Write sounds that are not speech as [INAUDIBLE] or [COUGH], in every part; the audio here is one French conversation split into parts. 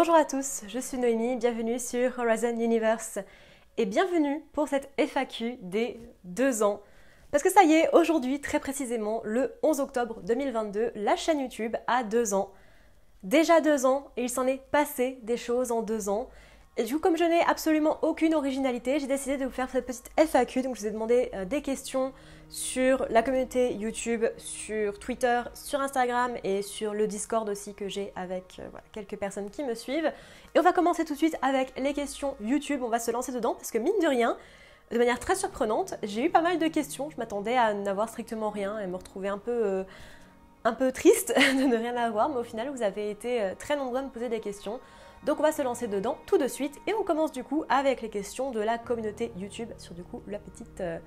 Bonjour à tous, je suis Noémie, bienvenue sur Horizon Universe et bienvenue pour cette FAQ des deux ans. Parce que ça y est, aujourd'hui, très précisément, le 11 octobre 2022, la chaîne YouTube a deux ans. Déjà deux ans, et il s'en est passé des choses en deux ans. Et du coup, comme je n'ai absolument aucune originalité, j'ai décidé de vous faire cette petite FAQ. Donc, je vous ai demandé euh, des questions sur la communauté YouTube, sur Twitter, sur Instagram et sur le Discord aussi que j'ai avec euh, quelques personnes qui me suivent. Et on va commencer tout de suite avec les questions YouTube. On va se lancer dedans parce que mine de rien, de manière très surprenante, j'ai eu pas mal de questions. Je m'attendais à n'avoir strictement rien et me retrouver un peu, euh, un peu triste [LAUGHS] de ne rien avoir. Mais au final, vous avez été très nombreux à me poser des questions. Donc on va se lancer dedans tout de suite et on commence du coup avec les questions de la communauté YouTube sur du coup la petite... Euh,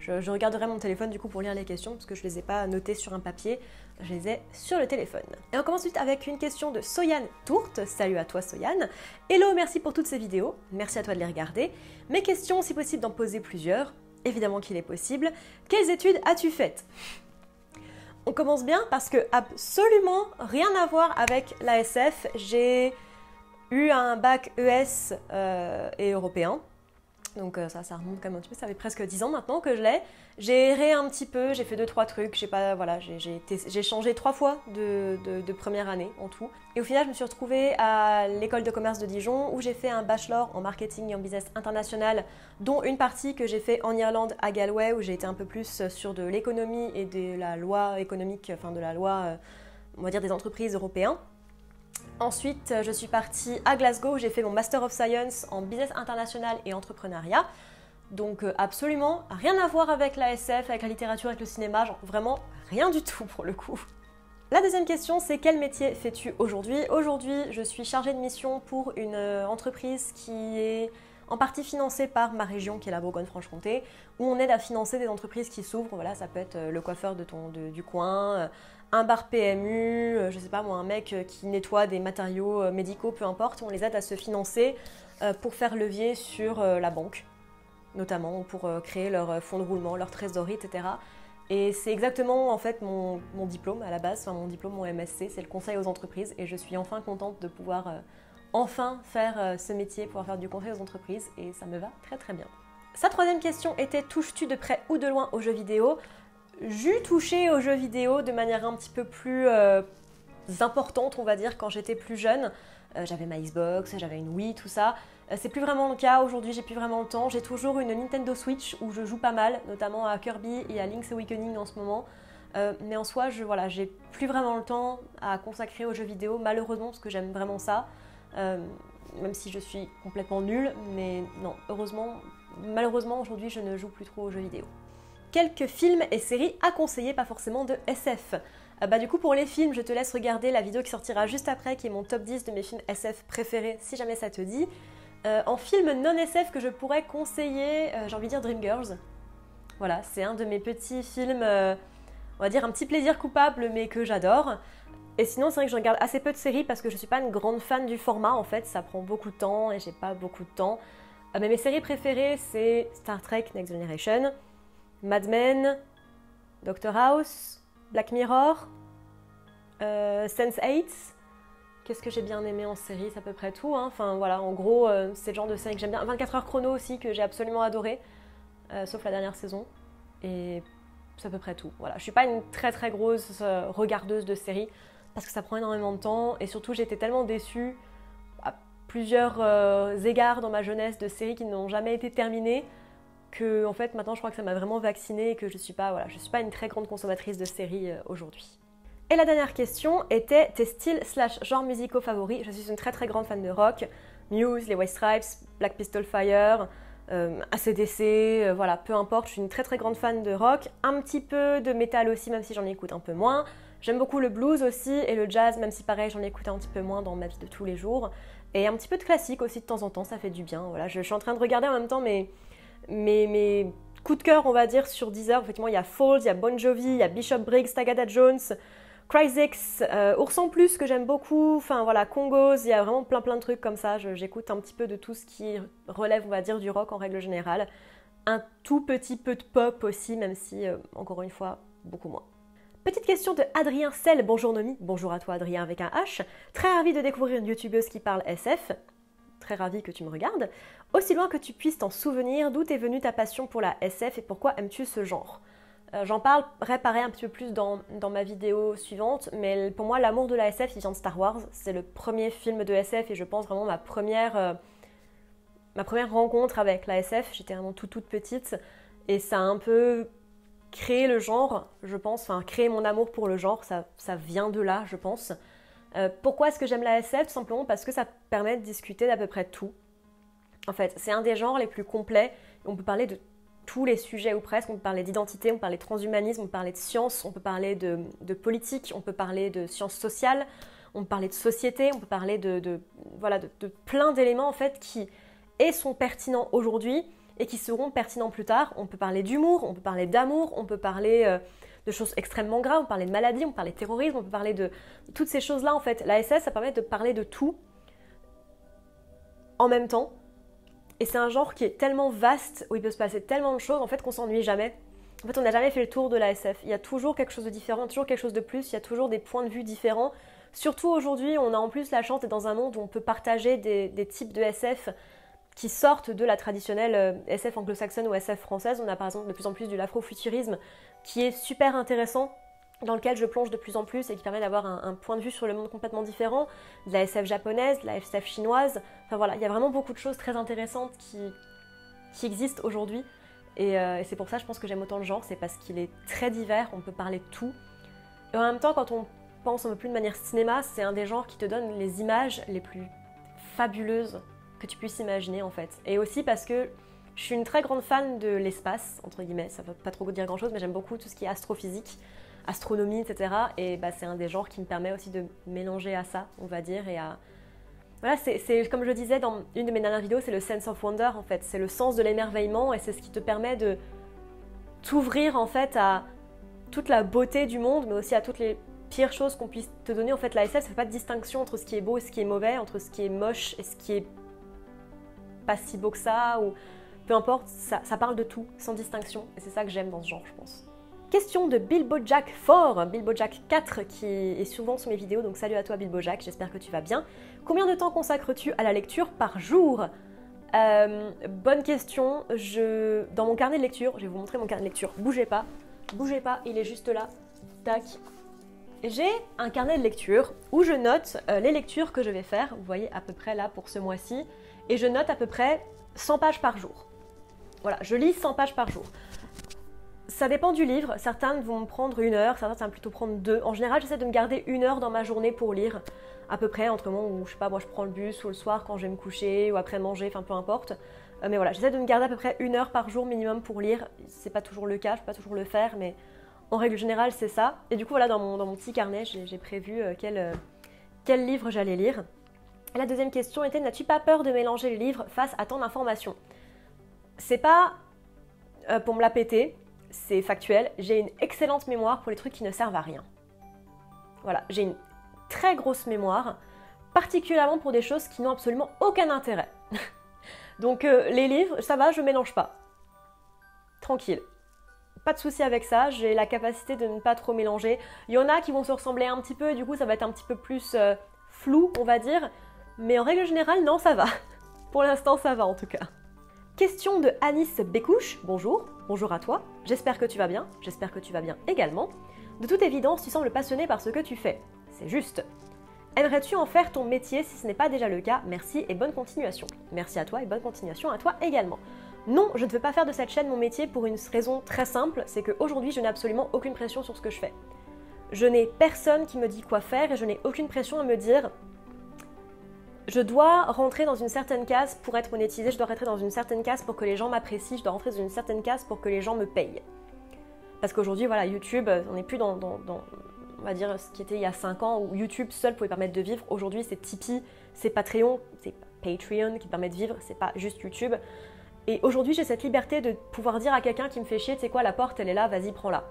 je, regarderai mon téléphone du coup pour lire les questions parce que je ne les ai pas notées sur un papier, je les ai sur le téléphone. Et on commence ensuite avec une question de Soyan Tourte. Salut à toi Soyan. Hello, merci pour toutes ces vidéos. Merci à toi de les regarder. Mes questions, si possible d'en poser plusieurs. Évidemment qu'il est possible. Quelles études as-tu faites? On commence bien parce que absolument rien à voir avec l'ASF. J'ai eu un bac ES euh, et européen. Donc euh, ça, ça remonte quand même un petit peu, ça fait presque 10 ans maintenant que je l'ai. J'ai erré un petit peu, j'ai fait 2-3 trucs, j'ai pas, voilà, j'ai changé trois fois de, de, première année en tout. Et au final, je me suis retrouvée à l'école de commerce de Dijon où j'ai fait un bachelor en marketing et en business international, dont une partie que j'ai fait en Irlande à Galway où j'ai été un peu plus sur de l'économie et de la loi économique, enfin de la loi, euh, on va dire des entreprises européennes. Ensuite, je suis partie à Glasgow où j'ai fait mon Master of Science en Business International et Entrepreneuriat. Donc euh, absolument rien à voir avec la SF, avec la littérature, avec le cinéma, genre vraiment rien du tout pour le coup. La deuxième question, c'est quel métier fais-tu aujourd'hui? Aujourd'hui, je suis chargée de mission pour une euh, entreprise qui est en partie financée par ma région qui est la Bourgogne-Franche-Comté, où on aide à financer des entreprises qui s'ouvrent. Voilà, ça peut être euh, le coiffeur de ton, du coin, un bar PMU, euh, je sais pas moi, un mec euh, qui nettoie des matériaux euh, médicaux, peu importe, on les aide à se financer pour faire levier sur la banque, notamment pour créer leur fonds de roulement, leur trésorerie, etc. Et c'est exactement en fait mon, diplôme à la base, mon diplôme, mon MSC, c'est le conseil aux entreprises et je suis enfin contente de pouvoir enfin faire ce métier, pouvoir faire du conseil aux entreprises et ça me va très très bien. Sa troisième question était touches-tu de près ou de loin aux jeux vidéo? J'ai touché aux jeux vidéo de manière un petit peu plus euh, importante, on va dire, quand j'étais plus jeune. Euh, j'avais ma Xbox, j'avais une Wii, tout ça. Euh, c'est plus vraiment le cas aujourd'hui, j'ai plus vraiment le temps. J'ai toujours une Nintendo Switch où je joue pas mal, notamment à Kirby et à Link's Awakening en ce moment. mais en soi, je voilà, j'ai plus vraiment le temps à consacrer aux jeux vidéo, malheureusement, parce que j'aime vraiment ça. même si je suis complètement nulle, mais non, heureusement, malheureusement aujourd'hui, je ne joue plus trop aux jeux vidéo quelques films et séries à conseiller, pas forcément de SF. Euh, bah, du coup, pour les films, je te laisse regarder la vidéo qui sortira juste après, qui est mon top 10 de mes films SF préférés, si jamais ça te dit. Euh, en film non SF que je pourrais conseiller, euh, j'ai envie de dire Dreamgirls. Voilà, c'est un de mes petits films, on va dire un petit plaisir coupable, mais que j'adore. Et sinon, c'est vrai que je regarde assez peu de séries parce que je suis pas une grande fan du format, en fait, ça prend beaucoup de temps et j'ai pas beaucoup de temps. mais mes séries préférées, c'est Star Trek Next Generation, Mad Men, Doctor House, Black Mirror, euh, Sense8. Qu'est-ce que j'ai bien aimé en série C'est à peu près tout. Hein. Enfin voilà, en gros, euh, c'est le genre de série que j'aime bien. 24 heures chrono aussi, que j'ai absolument adoré, euh, sauf la dernière saison. Et c'est à peu près tout. Voilà, je suis pas une très très grosse regardeuse de séries parce que ça prend énormément de temps et surtout j'étais tellement déçue à plusieurs égards dans ma jeunesse de séries qui n'ont jamais été terminées que en fait maintenant je crois que ça m'a vraiment vaccinée et que je suis pas voilà, je suis pas une très grande consommatrice de séries euh, aujourd'hui. Et la dernière question était tes styles slash genres musicaux favoris? Je suis une très très grande fan de rock, Muse, les White Stripes, Black Pistol Fire, euh, ACDC, euh, voilà, peu importe. Je suis une très très grande fan de rock, un petit peu de métal aussi, même si j'en écoute un peu moins. J'aime beaucoup le blues aussi et le jazz, même si pareil j'en écoute un petit peu moins dans ma vie de tous les jours. Et un petit peu de classique aussi de temps en temps, ça fait du bien. Voilà, je, je suis en train de regarder en même temps mais mes, mes coups de cœur, on va dire, sur Deezer, effectivement, il y a Falls, il y a Bon Jovi, il y a Bishop Briggs, Tagada Jones, Cryzix, euh, Ours Plus que j'aime beaucoup, enfin voilà, Congos, il y a vraiment plein plein de trucs comme ça. J'écoute un petit peu de tout ce qui relève, on va dire, du rock en règle générale. Un tout petit peu de pop aussi, même si, euh, encore une fois, beaucoup moins. Petite question de Adrien Sel. Bonjour Nomi. Bonjour à toi Adrien avec un H. Très ravi de découvrir une youtubeuse qui parle SF. Très ravi que tu me regardes. Aussi loin que tu puisses t'en souvenir, d'où est venue ta passion pour la SF et pourquoi aimes-tu ce genre? Euh, J'en parlerai pareil un petit peu plus dans, ma vidéo suivante, mais pour moi l'amour de la SF il vient de Star Wars. C'est le premier film de SF et je pense vraiment ma première, euh, ma première rencontre avec la SF. J'étais vraiment toute toute petite et ça a un peu créer le genre, je pense, enfin créer mon amour pour le genre, ça, ça vient de là, je pense. Euh, pourquoi est-ce que j'aime la SF Simplement parce que ça permet de discuter d'à peu près tout. En fait, c'est un des genres les plus complets. On peut parler de tous les sujets ou presque. On peut parler d'identité, on peut parler de transhumanisme, on peut parler de science, on peut parler de, politique, on peut parler de sciences sociales, on peut parler de société, on peut parler de, voilà, de, plein d'éléments en fait qui et sont pertinents aujourd'hui et qui seront pertinents plus tard. On peut parler d'humour, on peut parler d'amour, on peut parler euh, de choses extrêmement graves, on parler de maladie, on parler de terrorisme, on peut parler de toutes ces choses-là en fait. La SS, ça permet de parler de tout en même temps. Et c'est un genre qui est tellement vaste, où il peut se passer tellement de choses en fait qu'on s'ennuie jamais. En fait, on n'a jamais fait le tour de la SF. Il y a toujours quelque chose de différent, toujours quelque chose de plus, il y a toujours des points de vue différents. Surtout aujourd'hui, on a en plus la chance d'être dans un monde où on peut partager des, types de SF qui sortent de la traditionnelle euh, SF anglo-saxonne ou SF française. On a par exemple de plus en plus du l'afrofuturisme qui est super intéressant dans lequel je plonge de plus en plus et qui permet d'avoir un, point de vue sur le monde complètement différent, de la SF japonaise, de la SF chinoise. Enfin voilà, il y a vraiment beaucoup de choses très intéressantes qui, qui existent aujourd'hui. Et, euh, et c'est pour ça, je pense que j'aime autant le genre, c'est parce qu'il est très divers, on peut parler de tout. Et en même temps, quand on pense un peu plus de manière cinéma, c'est un des genres qui te donne les images les plus fabuleuses que tu puisses imaginer en fait. Et aussi parce que je suis une très grande fan de l'espace, entre guillemets, ça ne veut pas trop dire grand chose, mais j'aime beaucoup tout ce qui est astrophysique, astronomie, etc. Et bah, c'est un des genres qui me permet aussi de mélanger à ça, on va dire, et à... Voilà, c'est comme je le disais dans une de mes dernières vidéos, c'est le sense of wonder en fait, c'est le sens de l'émerveillement et c'est ce qui te permet de t'ouvrir en fait à toute la beauté du monde, mais aussi à toutes les pires choses qu'on puisse te donner. En fait, la SF, ça fait pas de distinction entre ce qui est beau et ce qui est mauvais, entre ce qui est moche et ce qui est pas si beau que ça, ou peu importe, ça, parle de tout, sans distinction, et c'est ça que j'aime dans ce genre, je pense. Question de Bilbo Jack 4, Bilbo Jack 4 qui est souvent sur mes vidéos, donc salut à toi Bilbo Jack, j'espère que tu vas bien. Combien de temps consacres-tu à la lecture par jour? Euh, Bonne question, je... dans mon carnet de lecture, je vais vous montrer mon carnet de lecture, bougez pas, bougez pas, il est juste là, tac. J'ai un carnet de lecture où je note euh, les lectures que je vais faire, vous voyez à peu près là pour ce mois-ci, et je note à peu près 100 pages par jour. Voilà, je lis 100 pages par jour. Ça dépend du livre, certains vont me prendre une heure, certains va plutôt prendre deux. En général, j'essaie de me garder une heure dans ma journée pour lire, à peu près entre le moment où, je sais pas, moi je prends le bus ou le soir quand je vais me coucher ou après manger, enfin peu importe. Euh, mais voilà, j'essaie de me garder à peu près une heure par jour minimum pour lire. C'est pas toujours le cas, je peux pas toujours le faire, mais en règle générale, c'est ça. Et du coup, voilà, dans mon, dans mon petit carnet, j'ai prévu euh, quel, euh, quel livre j'allais lire. La deuxième question était N'as-tu pas peur de mélanger les livres face à tant d'informations C'est pas euh, pour me la péter, c'est factuel. J'ai une excellente mémoire pour les trucs qui ne servent à rien. Voilà, j'ai une très grosse mémoire, particulièrement pour des choses qui n'ont absolument aucun intérêt. [LAUGHS] Donc euh, les livres, ça va, je mélange pas. Tranquille. Pas de souci avec ça, j'ai la capacité de ne pas trop mélanger. Il y en a qui vont se ressembler un petit peu et du coup ça va être un petit peu plus euh, flou, on va dire. Mais en règle générale, non, ça va. [LAUGHS] Pour l'instant, ça va en tout cas. Question de Anis Bécouche. Bonjour, bonjour à toi. J'espère que tu vas bien. J'espère que tu vas bien également. De toute évidence, tu sembles passionné par ce que tu fais. C'est juste. Aimerais-tu en faire ton métier si ce n'est pas déjà le cas? Merci et bonne continuation. Merci à toi et bonne continuation à toi également. Non, je ne veux pas faire de cette chaîne mon métier pour une raison très simple, c'est qu'aujourd'hui je n'ai absolument aucune pression sur ce que je fais. Je n'ai personne qui me dit quoi faire et je n'ai aucune pression à me dire je dois rentrer dans une certaine case pour être monétisé, je dois rentrer dans une certaine case pour que les gens m'apprécient, je dois rentrer dans une certaine case pour que les gens me payent. Parce qu'aujourd'hui, voilà, YouTube, on n'est plus dans, va dire, ce qui était il y a 5 ans, où YouTube seul pouvait permettre de vivre. Aujourd'hui, c'est Tipeee, c'est Patreon, c'est Patreon qui permet de vivre, c'est pas juste YouTube. Et aujourd'hui, j'ai cette liberté de pouvoir dire à quelqu'un qui me fait chier, tu sais quoi, la porte, elle est là, vas-y, prends-la.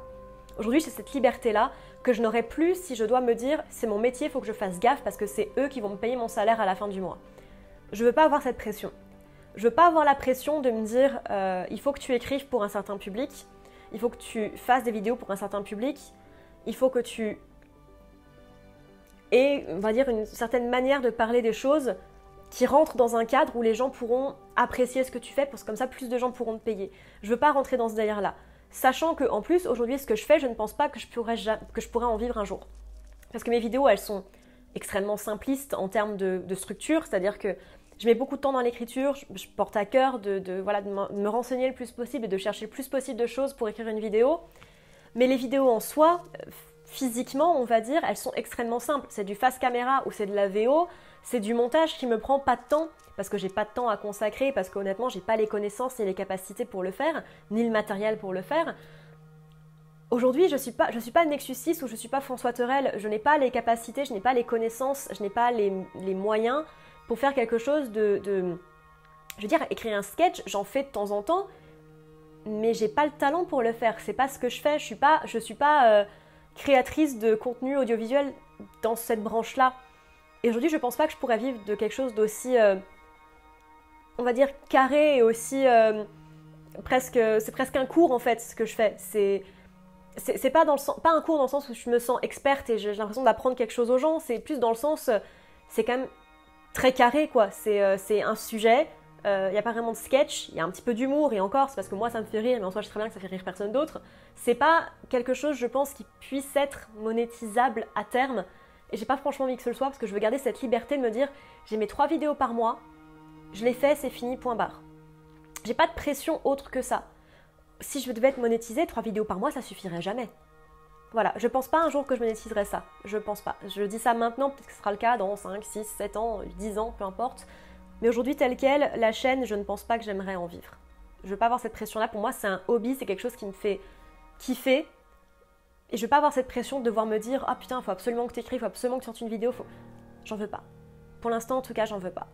Aujourd'hui, j'ai cette liberté-là que je n'aurais plus si je dois me dire c'est mon métier, il faut que je fasse gaffe parce que c'est eux qui vont me payer mon salaire à la fin du mois. Je veux pas avoir cette pression. Je veux pas avoir la pression de me dire euh, il faut que tu écrives pour un certain public, il faut que tu fasses des vidéos pour un certain public, il faut que tu aies, on va dire, une certaine manière de parler des choses qui rentrent dans un cadre où les gens pourront apprécier ce que tu fais, parce que comme ça, plus de gens pourront te payer. Je veux pas rentrer dans ce délire-là. Sachant que, en plus, aujourd'hui, ce que je fais, je ne pense pas que je, pourrais, en vivre un jour. Parce que mes vidéos, elles sont extrêmement simplistes en termes de, structure, c'est-à-dire que je mets beaucoup de temps dans l'écriture, je, porte à cœur de, de me renseigner le plus possible et de chercher le plus possible de choses pour écrire une vidéo. Mais les vidéos en soi, physiquement, on va dire, elles sont extrêmement simples. C'est du face caméra ou c'est de la VO, c'est du montage qui me prend pas de temps parce que j'ai pas de temps à consacrer, parce qu'honnêtement, j'ai pas les connaissances ni les capacités pour le faire, ni le matériel pour le faire. Aujourd'hui, je suis pas, je suis pas Nexus 6 ou je suis pas François Terrel. Je n'ai pas les capacités, je n'ai pas les connaissances, je n'ai pas les, moyens pour faire quelque chose de, je veux dire, écrire un sketch, j'en fais de temps en temps, mais j'ai pas le talent pour le faire. C'est pas ce que je fais. Je suis pas, je suis pas euh, créatrice de contenu audiovisuel dans cette branche-là. Et aujourd'hui, je pense pas que je pourrais vivre de quelque chose d'aussi, euh, on va dire, carré et aussi euh, presque, c'est presque un cours en fait ce que je fais. C'est c'est pas, pas un cours dans le sens où je me sens experte et j'ai l'impression d'apprendre quelque chose aux gens, c'est plus dans le sens, c'est quand même très carré quoi. C'est euh, un sujet, il euh, n'y a pas vraiment de sketch, il y a un petit peu d'humour et encore, c'est parce que moi ça me fait rire, mais en soi je sais très bien que ça fait rire personne d'autre. C'est pas quelque chose, je pense, qui puisse être monétisable à terme. Et j'ai pas franchement envie que ce le soit parce que je veux garder cette liberté de me dire j'ai mes trois vidéos par mois, je les fais, c'est fini, point barre. J'ai pas de pression autre que ça si je devais être monétisée, trois vidéos par mois, ça suffirait jamais. Voilà, je pense pas un jour que je monétiserai ça. Je pense pas. Je dis ça maintenant, peut-être que ce sera le cas dans 5, 6, 7 ans, 10 ans, peu importe. Mais aujourd'hui, tel quel, la chaîne, je ne pense pas que j'aimerais en vivre. Je veux pas avoir cette pression-là. Pour moi, c'est un hobby, c'est quelque chose qui me fait kiffer. Et je veux pas avoir cette pression de devoir me dire Ah putain, faut absolument que tu écris, il faut absolument que tu sortes une vidéo. Faut... J'en veux pas. Pour l'instant, en tout cas, j'en veux pas.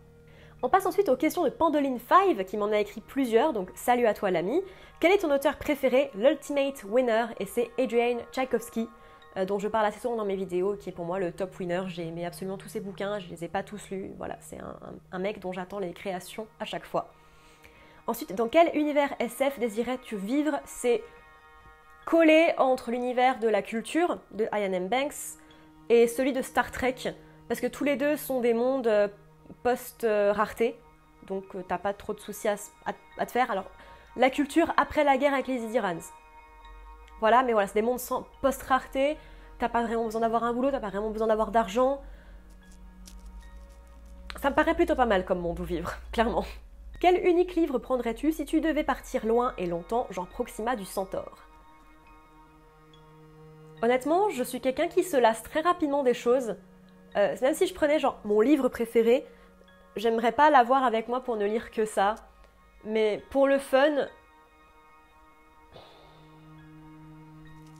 On passe ensuite aux questions de Pandoline5 qui m'en a écrit plusieurs, donc salut à toi l'ami. Quel est ton auteur préféré L'Ultimate Winner? Et c'est Adrian Tchaikovsky euh, dont je parle assez souvent dans mes vidéos, qui est pour moi le top winner. J'ai aimé absolument tous ses bouquins, je les ai pas tous lus. Voilà, c'est un, mec dont j'attends les créations à chaque fois. Ensuite, dans quel univers SF désirais-tu vivre? C'est collé entre l'univers de la culture de Ian M. Banks et celui de Star Trek, parce que tous les deux sont des mondes euh, post-rareté, donc euh, t'as pas trop de soucis à, te faire. Alors, la culture après la guerre avec les Idirans. Voilà, mais voilà, c'est des mondes post-rareté, t'as pas vraiment besoin d'avoir un boulot, t'as pas vraiment besoin d'avoir d'argent. Ça me paraît plutôt pas mal comme monde où vivre, [LAUGHS] clairement. Quel unique livre prendrais-tu si tu devais partir loin et longtemps, genre Proxima du Centaure? Honnêtement, je suis quelqu'un qui se lasse très rapidement des choses. Euh, même si je prenais genre mon livre préféré, j'aimerais pas l'avoir avec moi pour ne lire que ça. Mais pour le fun,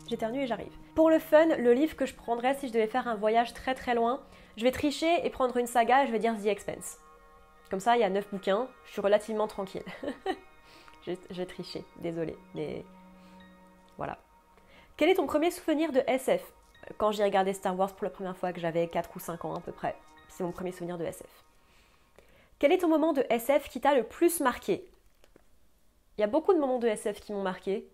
j'éternue et j'arrive. Pour le fun, le livre que je prendrais si je devais faire un voyage très très loin, je vais tricher et prendre une saga et je vais dire The Expense. Comme ça, il y a 9 bouquins, je suis relativement tranquille. [LAUGHS] J'ai triché, désolé, mais voilà. Quel est ton premier souvenir de SF Quand j'ai regardé Star Wars pour la première fois, que j'avais 4 ou 5 ans à peu près. C'est mon premier souvenir de SF. Quel est ton moment de SF qui t'a le plus marqué? Il y a beaucoup de moments de SF qui m'ont marqué,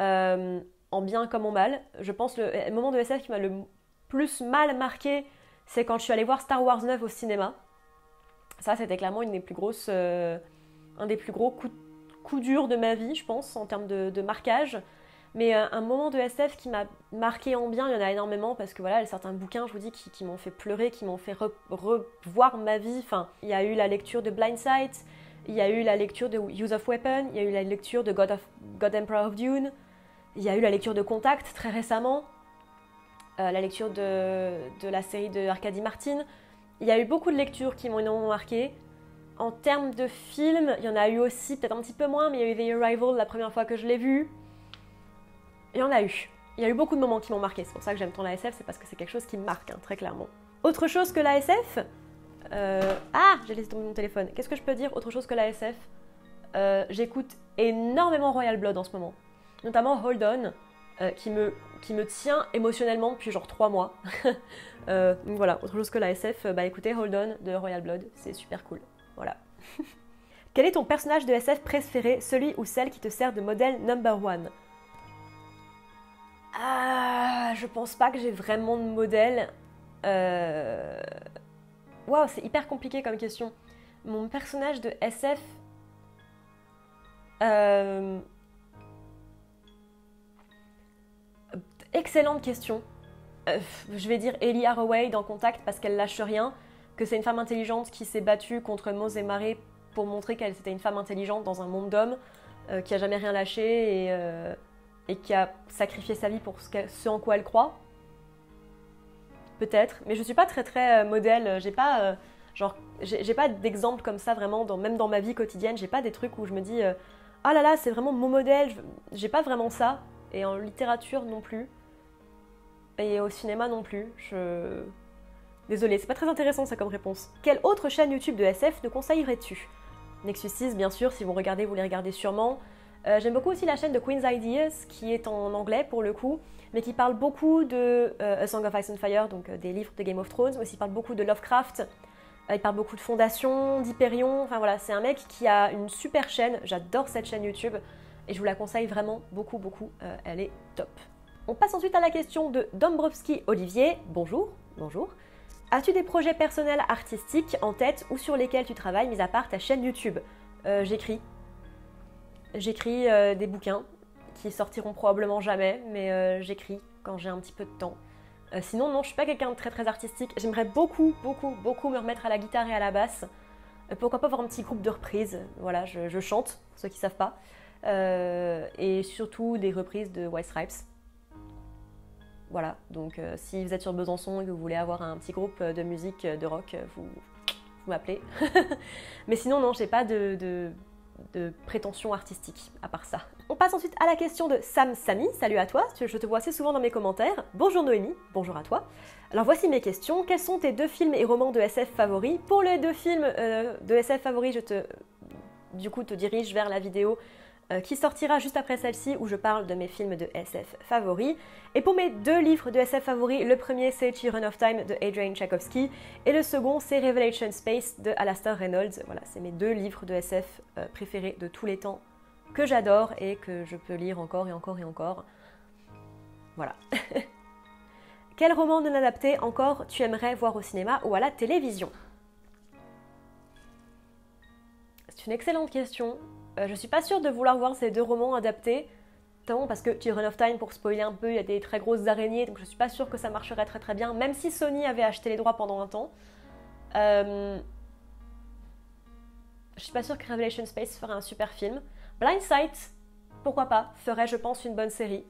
euh, en bien comme en mal. Je pense que le moment de SF qui m'a le plus mal marqué, c'est quand je suis allée voir Star Wars 9 au cinéma. Ça, c'était clairement une des plus euh, un des plus gros coups, durs de ma vie, je pense, en termes de marquage. Mais euh, un moment de SF qui m'a marqué en bien, il y en a énormément parce que voilà, certains bouquins, je vous dis, qui, m'ont fait pleurer, qui m'ont fait revoir ma vie. Enfin, il y a eu la lecture de Blind Sight, il y a eu la lecture de Use of Weapon, il y a eu la lecture de God, Emperor of Dune, il y a eu la lecture de Contact très récemment, euh, la lecture de, la série de Arcady Martin. Il y a eu beaucoup de lectures qui m'ont énormément marqué. En termes de films, il y en a eu aussi, peut-être un petit peu moins, mais il y a eu The Arrival la première fois que je l'ai vu. Il y en a eu. Il y a eu beaucoup de moments qui m'ont marqué. C'est pour ça que j'aime tant la SF, c'est parce que c'est quelque chose qui me marque, hein, très clairement. Autre chose que la SF euh, Ah, j'ai laissé tomber mon téléphone. Qu'est-ce que je peux dire autre chose que la SF euh, J'écoute énormément Royal Blood en ce moment. Notamment Hold On, euh, qui, me, qui me tient émotionnellement depuis genre 3 mois. [LAUGHS] donc voilà, autre chose que la SF, bah écoutez, Hold On de Royal Blood, c'est super cool. Voilà. [LAUGHS] Quel est ton personnage de SF préféré, celui ou celle qui te sert de modèle number one? Ah, je pense pas que j'ai vraiment de modèle. Euh... Waouh, c'est hyper compliqué comme question. Mon personnage de SF. Euh, excellente question. Euh, je vais dire Ellie Haraway dans Contact parce qu'elle lâche rien, que c'est une femme intelligente qui s'est battue contre Mose et Marée pour montrer qu'elle était une femme intelligente dans un monde d'hommes, qui a jamais rien lâché et, et, qui a sacrifié sa vie pour ce, en quoi elle croit. Peut-être, mais je suis pas très très modèle. J'ai pas Genre, j'ai pas d'exemple comme ça vraiment, dans, même dans ma vie quotidienne, j'ai pas des trucs où je me dis euh, ah là là, c'est vraiment mon modèle, j'ai pas vraiment ça. Et en littérature non plus. Et au cinéma non plus. Je. Désolée, c'est pas très intéressant ça comme réponse. Quelle autre chaîne YouTube de SF ne conseillerais-tu? Nexus 6, bien sûr, si vous regardez, vous les regardez sûrement. Euh, j'aime beaucoup aussi la chaîne de Queen's Ideas, qui est en anglais pour le coup, mais qui parle beaucoup de euh, A Song of Ice and Fire, donc des livres de Game of Thrones, mais aussi parle beaucoup de Lovecraft, il parle beaucoup de fondations, d'Hyperion. Enfin voilà, c'est un mec qui a une super chaîne. J'adore cette chaîne YouTube et je vous la conseille vraiment beaucoup, beaucoup. Euh, elle est top. On passe ensuite à la question de Dombrovski Olivier. Bonjour, bonjour. As-tu des projets personnels artistiques en tête ou sur lesquels tu travailles, mis à part ta chaîne YouTube? Euh, J'écris. J'écris euh, des bouquins qui sortiront probablement jamais, mais j'écris quand j'ai un petit peu de temps. Euh, sinon, non, je suis pas quelqu'un de très très artistique. J'aimerais beaucoup, beaucoup, beaucoup me remettre à la guitare et à la basse. Euh, pourquoi pas avoir un petit groupe de reprises Voilà, je, chante, pour ceux qui savent pas. Euh, et surtout des reprises de White Stripes. Voilà, donc si vous êtes sur Besançon et que vous voulez avoir un petit groupe de musique de rock, vous, vous m'appelez. [LAUGHS] Mais sinon, non, j'ai pas de prétention artistique, à part ça. On passe ensuite à la question de Sam Sami. Salut à toi, je te vois assez souvent dans mes commentaires. Bonjour Noémie, bonjour à toi. Alors voici mes questions. Quels sont tes deux films et romans de SF favoris? Pour les deux films euh, de SF favoris, je te du coup te dirige vers la vidéo qui sortira juste après celle-ci où je parle de mes films de SF favoris. Et pour mes deux livres de SF favoris, le premier c'est Children of Time de Adrian Tchaikovsky et le second c'est Revelation Space de Alastair Reynolds. Voilà, c'est mes deux livres de SF euh, préférés de tous les temps que j'adore et que je peux lire encore et encore et encore. Voilà. [LAUGHS] Quel roman non adapté encore tu aimerais voir au cinéma ou à la télévision? C'est une excellente question. Je euh, je suis pas sûre de vouloir voir ces deux romans adaptés, notamment parce que Children of Time, pour spoiler un peu, il y a des très grosses araignées, donc je suis pas sûre que ça marcherait très très bien, même si Sony avait acheté les droits pendant un temps. Euh... Je suis pas sûre que Revelation Space ferait un super film. Blind Sight, pourquoi pas, ferait je pense une bonne série.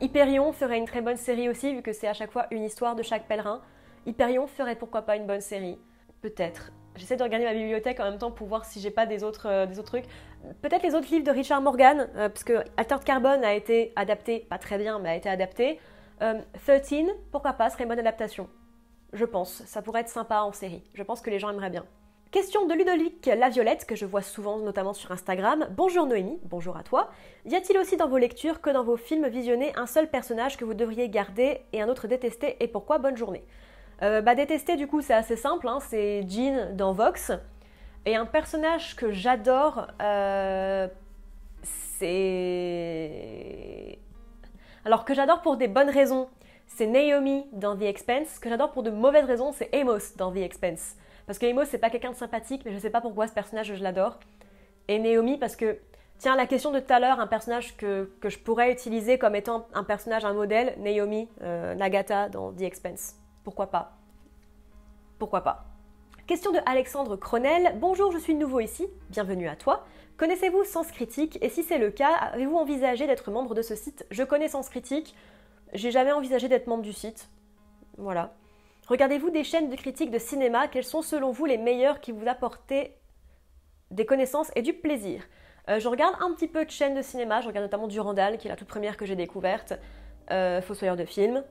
Hyperion ferait une très bonne série aussi, vu que c'est à chaque fois une histoire de chaque pèlerin. Hyperion ferait pourquoi pas une bonne série. Peut-être. J'essaie de regarder ma bibliothèque en même temps pour voir si j'ai pas des autres, euh, des trucs. Peut-être les autres livres de Richard Morgan, euh, parce que Altered Carbon a été adapté, pas très bien, mais a été adapté. 13, euh, pourquoi pas, serait une bonne adaptation. Je pense, ça pourrait être sympa en série. Je pense que les gens aimeraient bien. Question de Ludovic La Violette, que je vois souvent notamment sur Instagram. Bonjour Noémie, bonjour à toi. Y a-t-il aussi dans vos lectures que dans vos films visionnés un seul personnage que vous devriez garder et un autre détester? Et pourquoi? Bonne journée. Euh, bah, détester, du coup, c'est assez simple. Hein, c'est Jean dans Vox. Et un personnage que j'adore, euh, c'est. Alors que j'adore pour des bonnes raisons, c'est Naomi dans The Expense. Que j'adore pour de mauvaises raisons, c'est Amos dans The Expense. Parce que Amos, c'est pas quelqu'un de sympathique, mais je sais pas pourquoi ce personnage, je l'adore. Et Naomi, parce que. Tiens, la question de tout à l'heure, un personnage que, je pourrais utiliser comme étant un personnage, un modèle, Naomi, euh, Nagata dans The Expense. Pourquoi pas? Pourquoi pas? Question de Alexandre Cronel. Bonjour, je suis nouveau ici. Bienvenue à toi. Connaissez-vous Sens Critique? Et si c'est le cas, avez-vous envisagé d'être membre de ce site? Je connais Sens Critique. J'ai jamais envisagé d'être membre du site. Voilà. Regardez-vous des chaînes de critique de cinéma? Quelles sont selon vous les meilleures qui vous apportent des connaissances et du plaisir? Euh, Je regarde un petit peu de chaînes de cinéma. Je regarde notamment Durandal, qui est la toute première que j'ai découverte. Euh, Fossoyeur de films.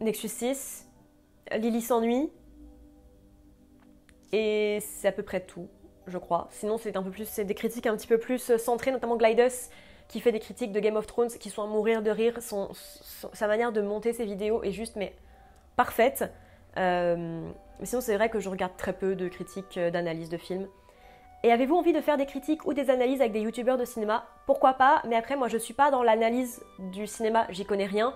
Nexus 6, Lily s'ennuie, et c'est à peu près tout, je crois. Sinon, c'est un peu plus, c'est des critiques un petit peu plus euh, centrées, notamment Glidus, qui fait des critiques de Game of Thrones qui sont à mourir de rire. sa manière de monter ses vidéos est juste, mais parfaite. Euh, sinon, c'est vrai que je regarde très peu de critiques, euh, d'analyse de films. Et avez-vous envie de faire des critiques ou des analyses avec des youtubeurs de cinéma? Pourquoi pas, mais après moi je suis pas dans l'analyse du cinéma, j'y connais rien.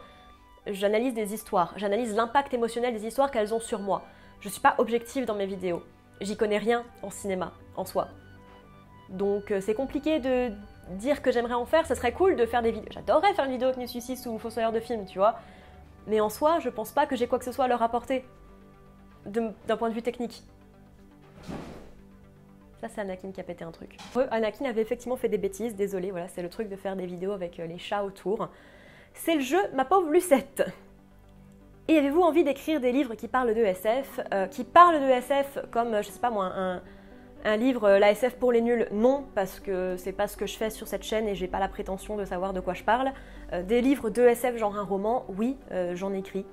J'analyse des histoires, j'analyse l'impact émotionnel des histoires qu'elles ont sur moi. Je suis pas objective dans mes vidéos. J'y connais rien en cinéma, en soi. Donc euh, c'est compliqué de dire que j'aimerais en faire, ce serait cool de faire des vidéos. J'adorerais faire une vidéo avec Nusucis ou Fossoyeur de film, tu vois. Mais en soi, je pense pas que j'ai quoi que ce soit à leur apporter d'un point de vue technique. Ça, c'est Anakin qui a pété un truc. Anakin avait effectivement fait des bêtises, désolé, voilà, c'est le truc de faire des vidéos avec euh, les chats autour. C'est le jeu, ma pauvre Lucette. Et avez-vous envie d'écrire des livres qui parlent de SF euh, Qui parlent de SF comme, je sais pas moi, un, livre, euh, la SF pour les nuls, non, parce que c'est pas ce que je fais sur cette chaîne et j'ai pas la prétention de savoir de quoi je parle. Euh, des livres de SF, genre un roman, oui, euh, j'en écris.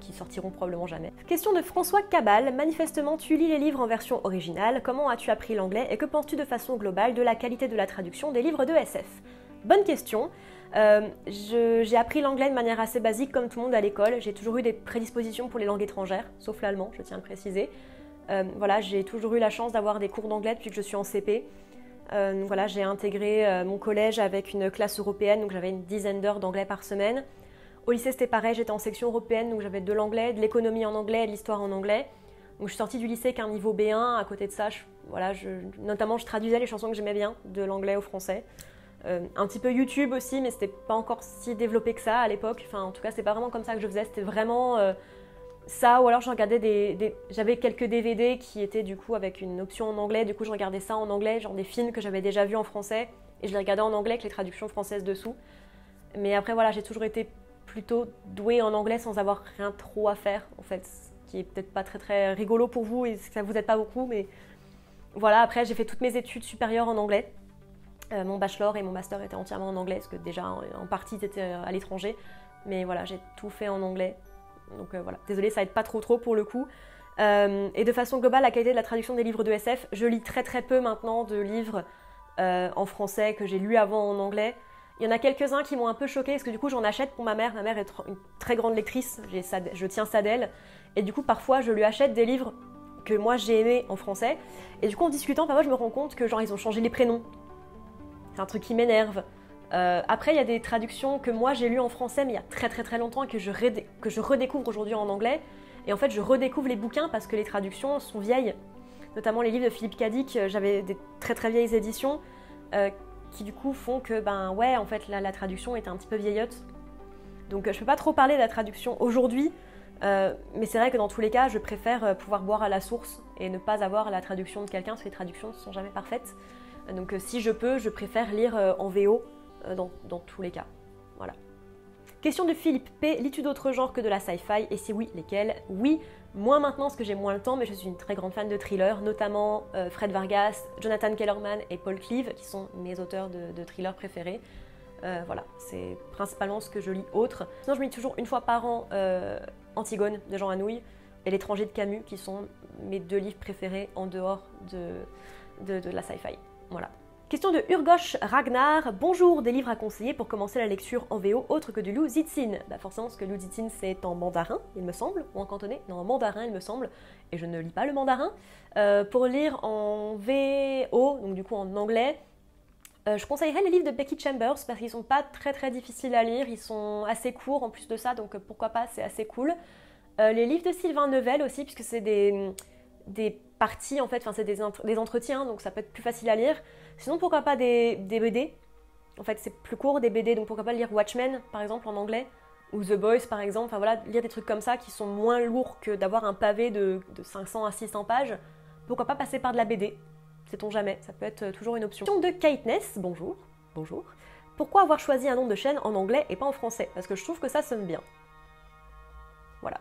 qui sortiront probablement jamais. Question de François Cabal. Manifestement, tu lis les livres en version originale. Comment as-tu appris l'anglais et que penses-tu de façon globale de la qualité de la traduction des livres de SF Bonne question. J'ai appris l'anglais de manière assez basique comme tout le monde à l'école. J'ai toujours eu des prédispositions pour les langues étrangères, sauf l'allemand, je tiens à le préciser. Euh, voilà, j'ai toujours eu la chance d'avoir des cours d'anglais depuis que je suis en CP. Euh, voilà, j'ai intégré euh, mon collège avec une classe européenne, donc j'avais une dizaine d'heures d'anglais par semaine. Au lycée, c'était pareil, j'étais en section européenne, donc j'avais de l'anglais, de l'économie en anglais et de l'histoire en anglais. Donc je suis sortie du lycée avec un niveau B1. À côté de ça, voilà, notamment, je traduisais les chansons que j'aimais bien de l'anglais au français. Un petit peu YouTube aussi, mais c'était pas encore si développé que ça à l'époque. Enfin, en tout cas, c'est pas vraiment comme ça que je faisais. C'était vraiment ça, ou alors je regardais des, J'avais quelques DVD qui étaient du coup avec une option en anglais, du coup je regardais ça en anglais, genre des films que j'avais déjà vus en français, et je les regardais en anglais avec les traductions françaises dessous. Mais après voilà, j'ai toujours été plutôt douée en anglais sans avoir rien trop à faire, en fait, ce qui est peut-être pas très très rigolo pour vous et ça vous aide pas beaucoup, mais voilà, après j'ai fait toutes mes études supérieures en anglais. Euh, mon bachelor et mon master étaient entièrement en anglais, parce que déjà en, en partie c'était à l'étranger, mais voilà, j'ai tout fait en anglais. Donc euh, voilà, désolé, ça aide pas trop trop pour le coup. Euh, et de façon globale, la qualité de la traduction des livres de SF, je lis très très peu maintenant de livres euh, en français que j'ai lus avant en anglais. Il y en a quelques-uns qui m'ont un peu choqué parce que du coup j'en achète pour ma mère. Ma mère est une très grande lectrice, je tiens ça d'elle. Et du coup parfois je lui achète des livres que moi j'ai aimés en français. Et du coup en discutant, parfois je me rends compte que genre ils ont changé les prénoms. C'est un truc qui m'énerve. Euh, après, il y a des traductions que moi j'ai lues en français, mais il y a très très très longtemps et que je, que je redécouvre aujourd'hui en anglais. Et en fait, je redécouvre les bouquins parce que les traductions sont vieilles. Notamment les livres de Philippe Cadic, euh, j'avais des très très vieilles éditions euh, qui du coup font que, ben ouais, en fait, la, traduction est un petit peu vieillotte. Donc je peux pas trop parler de la traduction aujourd'hui, mais c'est vrai que dans tous les cas, je préfère pouvoir boire à la source et ne pas avoir la traduction de quelqu'un, parce que les traductions ne sont jamais parfaites. Donc si je peux, je préfère lire en VO euh, dans, tous les cas. Voilà. Question de Philippe P. Lis-tu d'autres genres que de la sci-fi? Et si oui, lesquels? Oui, moins maintenant parce que j'ai moins le temps, mais je suis une très grande fan de thrillers, notamment euh, Fred Vargas, Jonathan Kellerman et Paul Cleave, qui sont mes auteurs de, thrillers préférés. Euh, voilà, c'est principalement ce que je lis autre. Sinon, je lis toujours une fois par an Antigone de Jean Anouilh et L'étranger de Camus, qui sont mes deux livres préférés en dehors de, de la sci-fi. Question de Urgosh Ragnar. Bonjour, des livres à conseiller pour commencer la lecture en VO autre que du Liu Zixin. Bah forcément, parce que Liu Zixin c'est en mandarin, il me semble, ou en cantonais. Non, en mandarin, il me semble. Et je ne lis pas le mandarin. Euh, pour lire en VO, donc du coup en anglais, euh, je conseillerais les livres de Becky Chambers parce qu'ils sont pas très très difficiles à lire, ils sont assez courts en plus de ça, donc pourquoi pas, c'est assez cool. Euh, les livres de Sylvain Nevel aussi, puisque c'est des, des parties en fait, enfin c'est des, des entretiens, donc ça peut être plus facile à lire. Sinon, pourquoi pas des, BD En fait, c'est plus court des BD, donc pourquoi pas lire Watchmen, par exemple, en anglais ou The Boys par exemple, enfin voilà, lire des trucs comme ça qui sont moins lourds que d'avoir un pavé de, 500 à 600 pages. Pourquoi pas passer par de la BD Sait-on jamais, ça peut être toujours une option. Question de Kateness, bonjour, bonjour. Pourquoi avoir choisi un nom de chaîne en anglais et pas en français? Parce que je trouve que ça sonne bien. Voilà.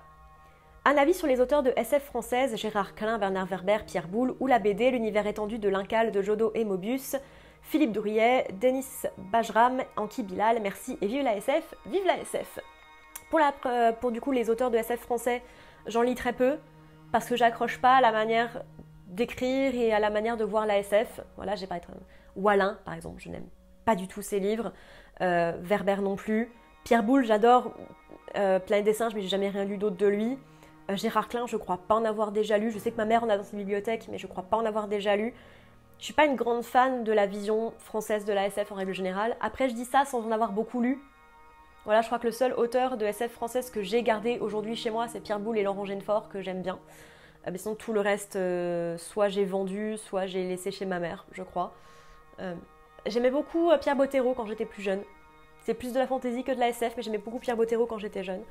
Un avis sur les auteurs de SF françaises, Gérard Klein, Bernard Werber, Pierre Boulle, ou la BD, l'univers étendu de l'Incal de Jodo et Mobius, Philippe Douriet, Denis Bajram, Anki Bilal, merci et vive la SF, vive la SF pour, la, pour du coup les auteurs de SF français, j'en lis très peu, parce que j'accroche pas à la manière d'écrire et à la manière de voir la SF. Voilà, j'ai pas être... Wallin, par exemple, je n'aime pas du tout ses livres. Euh, Werber non plus. Pierre Boulle, j'adore euh, plein de dessins, mais j'ai jamais rien lu d'autre de lui. Euh, Gérard Klein, je crois pas en avoir déjà lu. Je sais que ma mère en a dans sa bibliothèque, mais je crois pas en avoir déjà lu. Je suis pas une grande fan de la vision française de la SF en règle générale. Après, je dis ça sans en avoir beaucoup lu. Voilà, je crois que le seul auteur de SF française que j'ai gardé aujourd'hui chez moi, c'est Pierre Boulle et Laurent Genefort, que j'aime bien. Euh, mais sinon, tout le reste, euh, soit j'ai vendu, soit j'ai laissé chez ma mère, je crois. J'aimais beaucoup Pierre Bottero quand j'étais plus jeune. C'est plus de la fantaisie que de la SF, mais j'aimais beaucoup Pierre Bottero quand j'étais jeune.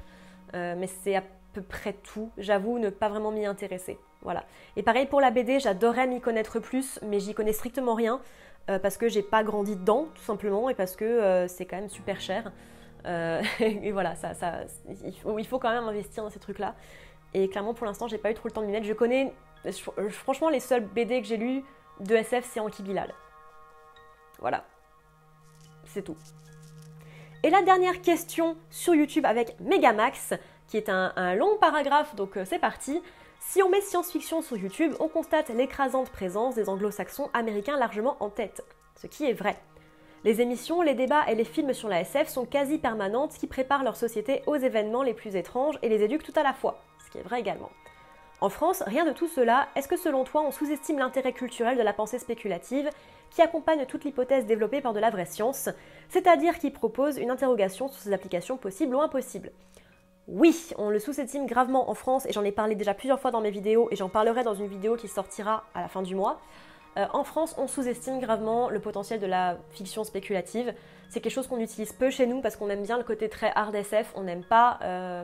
mais c'est peu près tout. J'avoue ne pas vraiment m'y intéresser. Voilà. Et pareil pour la BD, j'adorerais m'y connaître plus, mais j'y connais strictement rien euh, parce que j'ai pas grandi dedans, tout simplement, et parce que euh, c'est quand même super cher. Euh, [LAUGHS] et voilà, ça, ça, il, faut, quand même investir dans ces trucs-là. Et clairement, pour l'instant, j'ai pas eu trop le temps de m'y mettre. Je connais, franchement, les seuls BD que j'ai lus de SF, c'est Anki Bilal. Voilà. C'est tout. Et la dernière question sur YouTube avec Megamax, qui est un, long paragraphe, donc c'est parti. Si on met science-fiction sur YouTube, on constate l'écrasante présence des anglo-saxons américains largement en tête. Ce qui est vrai. Les émissions, les débats et les films sur la SF sont quasi permanentes qui préparent leur société aux événements les plus étranges et les éduquent tout à la fois. Ce qui est vrai également. En France, rien de tout cela. Est-ce que selon toi, on sous-estime l'intérêt culturel de la pensée spéculative qui accompagne toute l'hypothèse développée par de la vraie science, c'est-à-dire qui propose une interrogation sur ses applications possibles ou impossibles? Oui, on le sous-estime gravement en France et j'en ai parlé déjà plusieurs fois dans mes vidéos et j'en parlerai dans une vidéo qui sortira à la fin du mois. Euh, en France, on sous-estime gravement le potentiel de la fiction spéculative. C'est quelque chose qu'on utilise peu chez nous parce qu'on aime bien le côté très hard SF, on n'aime pas euh,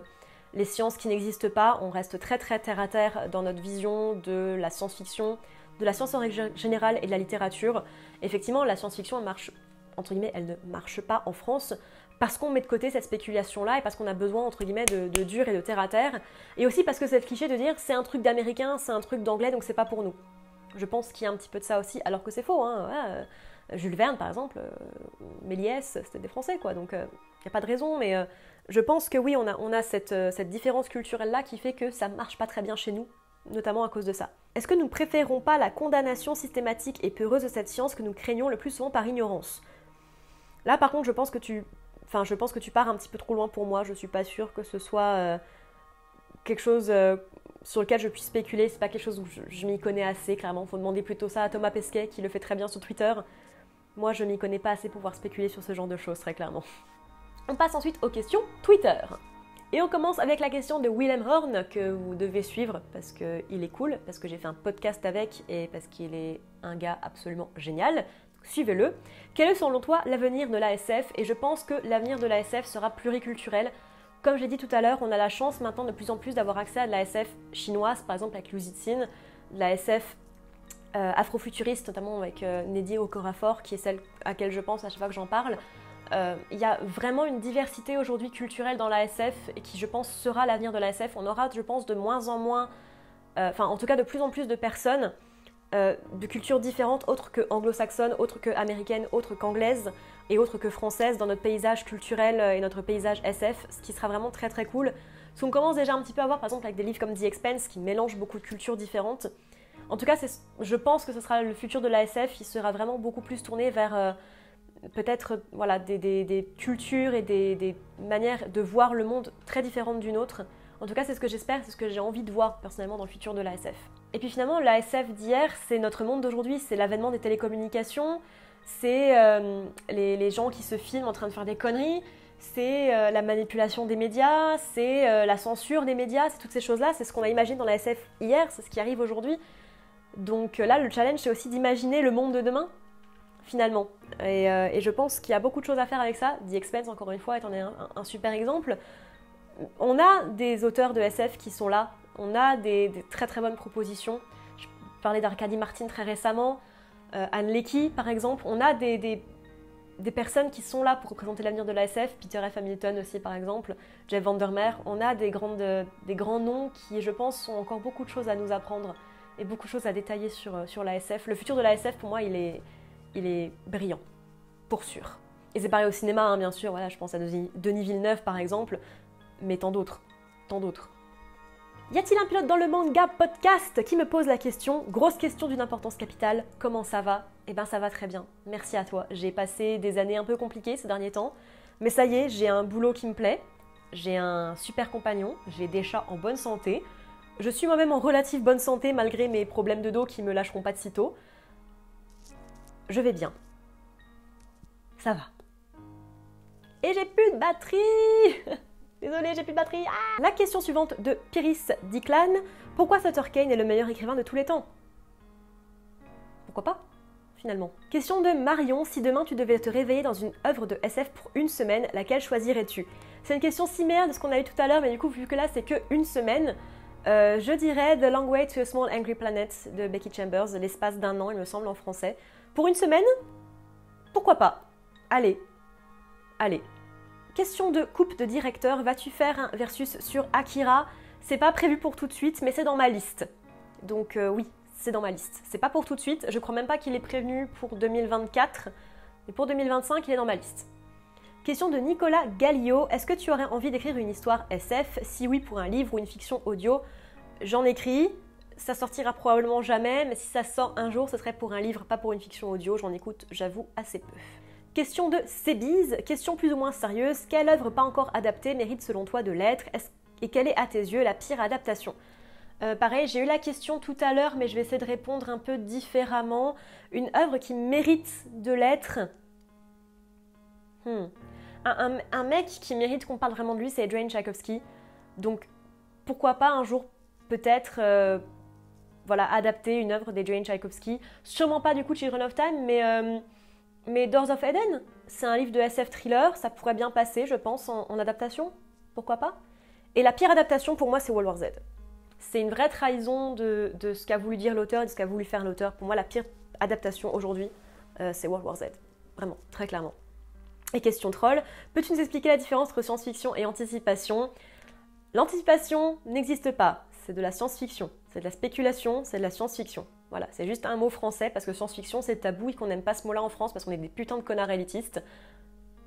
les sciences qui n'existent pas, on reste très très terre à terre dans notre vision de la science-fiction, de la science en règle générale et de la littérature. Effectivement, la science-fiction, marche, entre guillemets, elle ne marche pas en France parce qu'on met de côté cette spéculation-là et parce qu'on a besoin, entre guillemets, de, dur et de terre à terre. Et aussi parce que c'est le cliché de dire c'est un truc d'américain, c'est un truc d'anglais, donc c'est pas pour nous. Je pense qu'il y a un petit peu de ça aussi, alors que c'est faux. Hein, euh, Jules Verne, par exemple, euh, Méliès, c'était des Français, quoi. Donc il euh, n'y a pas de raison, mais je pense que oui, on a, cette, cette différence culturelle-là qui fait que ça marche pas très bien chez nous, notamment à cause de ça. Est-ce que nous préférons pas la condamnation systématique et peureuse de cette science que nous craignons le plus souvent par ignorance? Là, par contre, je pense que tu Enfin, je pense que tu pars un petit peu trop loin pour moi. Je suis pas sûre que ce soit euh, quelque chose euh, sur lequel je puisse spéculer. C'est pas quelque chose où je, m'y connais assez, clairement. Faut demander plutôt ça à Thomas Pesquet, qui le fait très bien sur Twitter. Moi, je m'y connais pas assez pour pouvoir spéculer sur ce genre de choses, très clairement. On passe ensuite aux questions Twitter. Et on commence avec la question de Willem Horn que vous devez suivre parce qu'il est cool, parce que j'ai fait un podcast avec et parce qu'il est un gars absolument génial suivez-le. Quel est selon toi l'avenir de l'ASF? Et je pense que l'avenir de l'ASF sera pluriculturel. Comme je l'ai dit tout à l'heure, on a la chance maintenant de plus en plus d'avoir accès à de l'ASF chinoise, par exemple avec Luzitzin, de l'ASF euh, afrofuturiste, notamment avec euh, Neddy Okorafor, qui est celle à laquelle je pense à chaque fois que j'en parle. Euh, il y a vraiment une diversité aujourd'hui culturelle dans l'ASF et qui, je pense, sera l'avenir de l'ASF. On aura, je pense, de moins en moins, enfin, en tout cas, de plus en plus de personnes euh, de cultures différentes, autres que anglo-saxonnes, autres que américaines, autres qu'anglaises et autres que françaises dans notre paysage culturel euh, et notre paysage SF, ce qui sera vraiment très très cool. Ce qu'on commence déjà un petit peu à voir par exemple avec des livres comme The Expense qui mélangent beaucoup de cultures différentes. En tout cas, je pense que ce sera le futur de l'ASF, il sera vraiment beaucoup plus tourné vers euh, peut-être voilà, des, cultures et des, des manières de voir le monde très différentes d'une autre. En tout cas, c'est ce que j'espère, c'est ce que j'ai envie de voir personnellement dans le futur de l'ASF. Et puis finalement, l'ASF d'hier, c'est notre monde d'aujourd'hui, c'est l'avènement des télécommunications, c'est euh, les, gens qui se filment en train de faire des conneries, c'est euh, la manipulation des médias, c'est euh, la censure des médias, c'est toutes ces choses-là, c'est ce qu'on a imaginé dans l'ASF hier, c'est ce qui arrive aujourd'hui. Donc là, le challenge, c'est aussi d'imaginer le monde de demain, finalement. Et, je pense qu'il y a beaucoup de choses à faire avec ça. The Expense, encore une fois, est un super exemple on a des auteurs de SF qui sont là, on a des, très très bonnes propositions. Je parlais d'Arcadie Martin très récemment, euh, Anne Lecky par exemple. On a des, personnes qui sont là pour représenter l'avenir de la SF, Peter F. Hamilton aussi par exemple, Jeff Vandermeer. On a des, grands noms qui, je pense, ont encore beaucoup de choses à nous apprendre et beaucoup de choses à détailler sur, sur la SF. Le futur de la SF, pour moi, il est, il est brillant, pour sûr. Et c'est pareil au cinéma, hein, bien sûr. Voilà, je pense à Denis Villeneuve, par exemple mais tant d'autres, tant d'autres. Y a-t-il un pilote dans le manga podcast qui me pose la question, grosse question d'une importance capitale, comment ça va? Eh ben ça va très bien, merci à toi. J'ai passé des années un peu compliquées ces derniers temps, mais ça y est, j'ai un boulot qui me plaît, j'ai un super compagnon, j'ai des chats en bonne santé, je suis moi-même en relative bonne santé malgré mes problèmes de dos qui me lâcheront pas de sitôt. Je vais bien. Ça va. Et j'ai plus de batterie [LAUGHS] Désolée, j'ai plus de batterie. Ah la question suivante de Piris Diklan. Pourquoi Sutter Kane est le meilleur écrivain de tous les temps? Pourquoi pas finalement? Question de Marion, si demain tu devais te réveiller dans une œuvre de SF pour une semaine, laquelle choisirais-tu? C'est une question similaire de ce qu'on a eu tout à l'heure, mais du coup, vu que là c'est que une semaine, euh, je dirais The Long Way to a Small Angry Planet de Becky Chambers, l'espace d'un an, il me semble, en français. Pour une semaine? Pourquoi pas? Allez. Allez. Question de coupe de directeur, vas-tu faire un versus sur Akira? C'est pas prévu pour tout de suite, mais c'est dans ma liste. Donc euh, oui, c'est dans ma liste. C'est pas pour tout de suite, je crois même pas qu'il est prévenu pour 2024, mais pour 2025, il est dans ma liste. Question de Nicolas Gallio, est-ce que tu aurais envie d'écrire une histoire SF Si oui, pour un livre ou une fiction audio, j'en écris. Ça sortira probablement jamais, mais si ça sort un jour, ce serait pour un livre, pas pour une fiction audio. J'en écoute, j'avoue, assez peu. Question de Cébise, question plus ou moins sérieuse. Quelle œuvre pas encore adaptée mérite selon toi de l'être? Et quelle est à tes yeux la pire adaptation? Euh, pareil, j'ai eu la question tout à l'heure, mais je vais essayer de répondre un peu différemment. Une œuvre qui mérite de l'être? Hmm. Un, mec qui mérite qu'on parle vraiment de lui, c'est Adrian Tchaikovsky. Donc, pourquoi pas un jour, peut-être, euh, voilà, adapter une œuvre d'Adrian Tchaikovsky? Sûrement pas du coup Children of Time, mais, euh, mais Doors of Eden, c'est un livre de SF thriller, ça pourrait bien passer, je pense, en, adaptation. Pourquoi pas Et la pire adaptation pour moi, c'est World War Z c'est une vraie trahison de, ce qu'a voulu dire l'auteur de ce qu'a voulu faire l'auteur. Pour moi, la pire adaptation aujourd'hui, euh, c'est World War Z. Vraiment, très clairement. Et question troll, peux-tu nous expliquer la différence entre science-fiction et anticipation? L'anticipation n'existe pas, c'est de la science-fiction. C'est de la spéculation, c'est de la science-fiction. Voilà, c'est juste un mot français parce que science-fiction c'est tabou et qu'on n'aime pas ce mot-là en France parce qu'on est des putains de connards élitistes.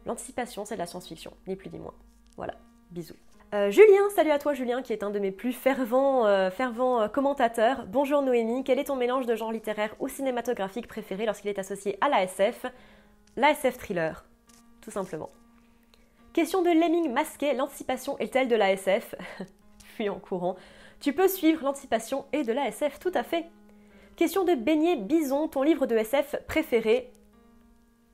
L'anticipation c'est de la science-fiction, ni plus ni moins. Voilà, bisous. Euh, Julien, salut à toi Julien, qui est un de mes plus fervents, euh, euh, commentateurs. Bonjour Noémie, quel est ton mélange de genre littéraire ou cinématographique préféré lorsqu'il est associé à l'ASF L'ASF thriller, tout simplement. Question de Lemming masqué, l'anticipation est-elle de l'ASF [LAUGHS] Fuis en courant. Tu peux suivre l'anticipation et de l'ASF, tout à fait. Question de Beignet Bison, ton livre de SF préféré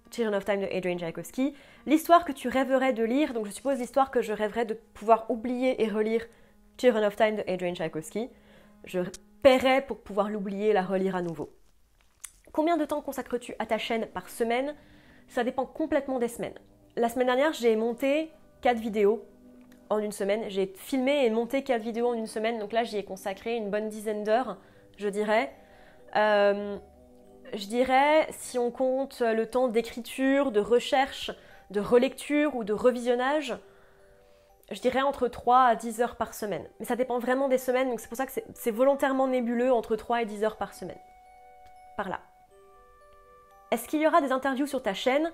Children of Time de Adrian Tchaikovsky, l'histoire que tu rêverais de lire, donc je suppose l'histoire que je rêverais de pouvoir oublier et relire Children of Time de Adrian Tchaikovsky. Je paierais pour pouvoir l'oublier et la relire à nouveau. Combien de temps consacres-tu à ta chaîne par semaine? Ça dépend complètement des semaines. La semaine dernière, j'ai monté 4 vidéos en une semaine. J'ai filmé et monté 4 vidéos en une semaine, donc là j'y ai consacré une bonne dizaine d'heures, je dirais. Euh, je dirais, si on compte le temps d'écriture, de recherche, de relecture ou de revisionnage, je dirais entre 3 à 10 heures par semaine. Mais ça dépend vraiment des semaines, donc c'est pour ça que c'est volontairement nébuleux entre 3 et 10 heures par semaine. Par là. Est-ce qu'il y aura des interviews sur ta chaîne?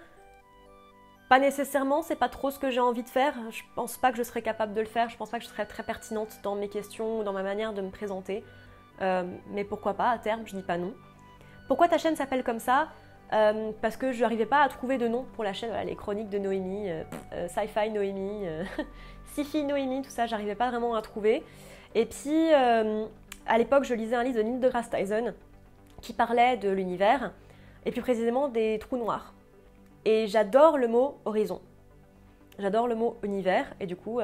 Pas nécessairement, c'est pas trop ce que j'ai envie de faire. Je pense pas que je serais capable de le faire, je pense pas que je serais très pertinente dans mes questions ou dans ma manière de me présenter. Euh, mais pourquoi pas, à terme, je dis pas non. Pourquoi ta chaîne s'appelle comme ça? Euh, parce que je n'arrivais pas à trouver de nom pour la chaîne, les chroniques de Noémie, euh, euh, Sci-Fi Noémie, [LAUGHS] Sci-Fi Noémie, tout ça, j'arrivais pas vraiment à trouver. Et puis, à l'époque, je lisais un livre de Neil deGrasse Tyson qui parlait de l'univers, et plus précisément des trous noirs. Et j'adore le mot horizon. J'adore le mot univers, et du coup,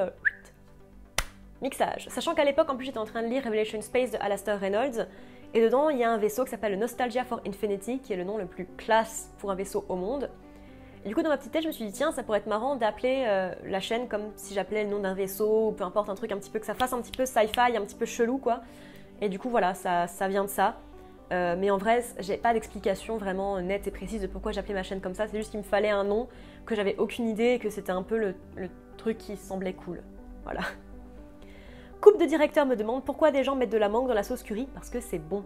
mixage. Sachant qu'à l'époque, en plus, j'étais en train de lire Revelation Space de Alastair Reynolds, et dedans, il y a un vaisseau qui s'appelle le Nostalgia for Infinity, qui est le nom le plus classe pour un vaisseau au monde. Et du coup, dans ma petite tête, je me suis dit, tiens, ça pourrait être marrant d'appeler euh, la chaîne comme si j'appelais le nom d'un vaisseau, ou peu importe, un truc un petit peu que ça fasse un petit peu sci-fi, un petit peu chelou, quoi. Et du coup, voilà, ça, ça vient de ça. Euh, mais en vrai, j'ai pas d'explication vraiment nette et précise de pourquoi j'appelais ma chaîne comme ça. C'est juste qu'il me fallait un nom, que j'avais aucune idée et que c'était un peu le, le truc qui semblait cool. Voilà. Coupe de directeur me demande pourquoi des gens mettent de la mangue dans la sauce curry Parce que c'est bon.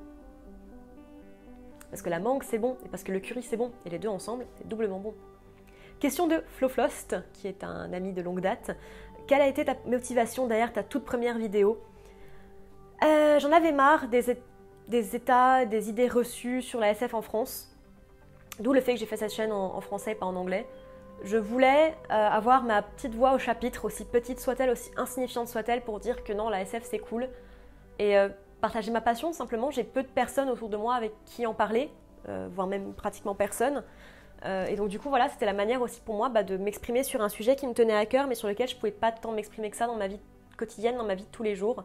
Parce que la mangue c'est bon et parce que le curry c'est bon. Et les deux ensemble, c'est doublement bon. Question de Floflost, qui est un ami de longue date. Quelle a été ta motivation derrière ta toute première vidéo? Euh, J'en avais marre des, des, états, des idées reçues sur la SF en France. D'où le fait que j'ai fait cette chaîne en, français et pas en anglais. Je voulais euh, avoir ma petite voix au chapitre, aussi petite soit-elle, aussi insignifiante soit-elle, pour dire que non, la SF c'est cool. Et euh, partager ma passion, simplement, j'ai peu de personnes autour de moi avec qui en parler. voire même pratiquement personne. et donc du coup, voilà, c'était la manière aussi pour moi bah, de m'exprimer sur un sujet qui me tenait à cœur, mais sur lequel je pouvais pas tant m'exprimer que ça dans ma vie quotidienne, dans ma vie de tous les jours.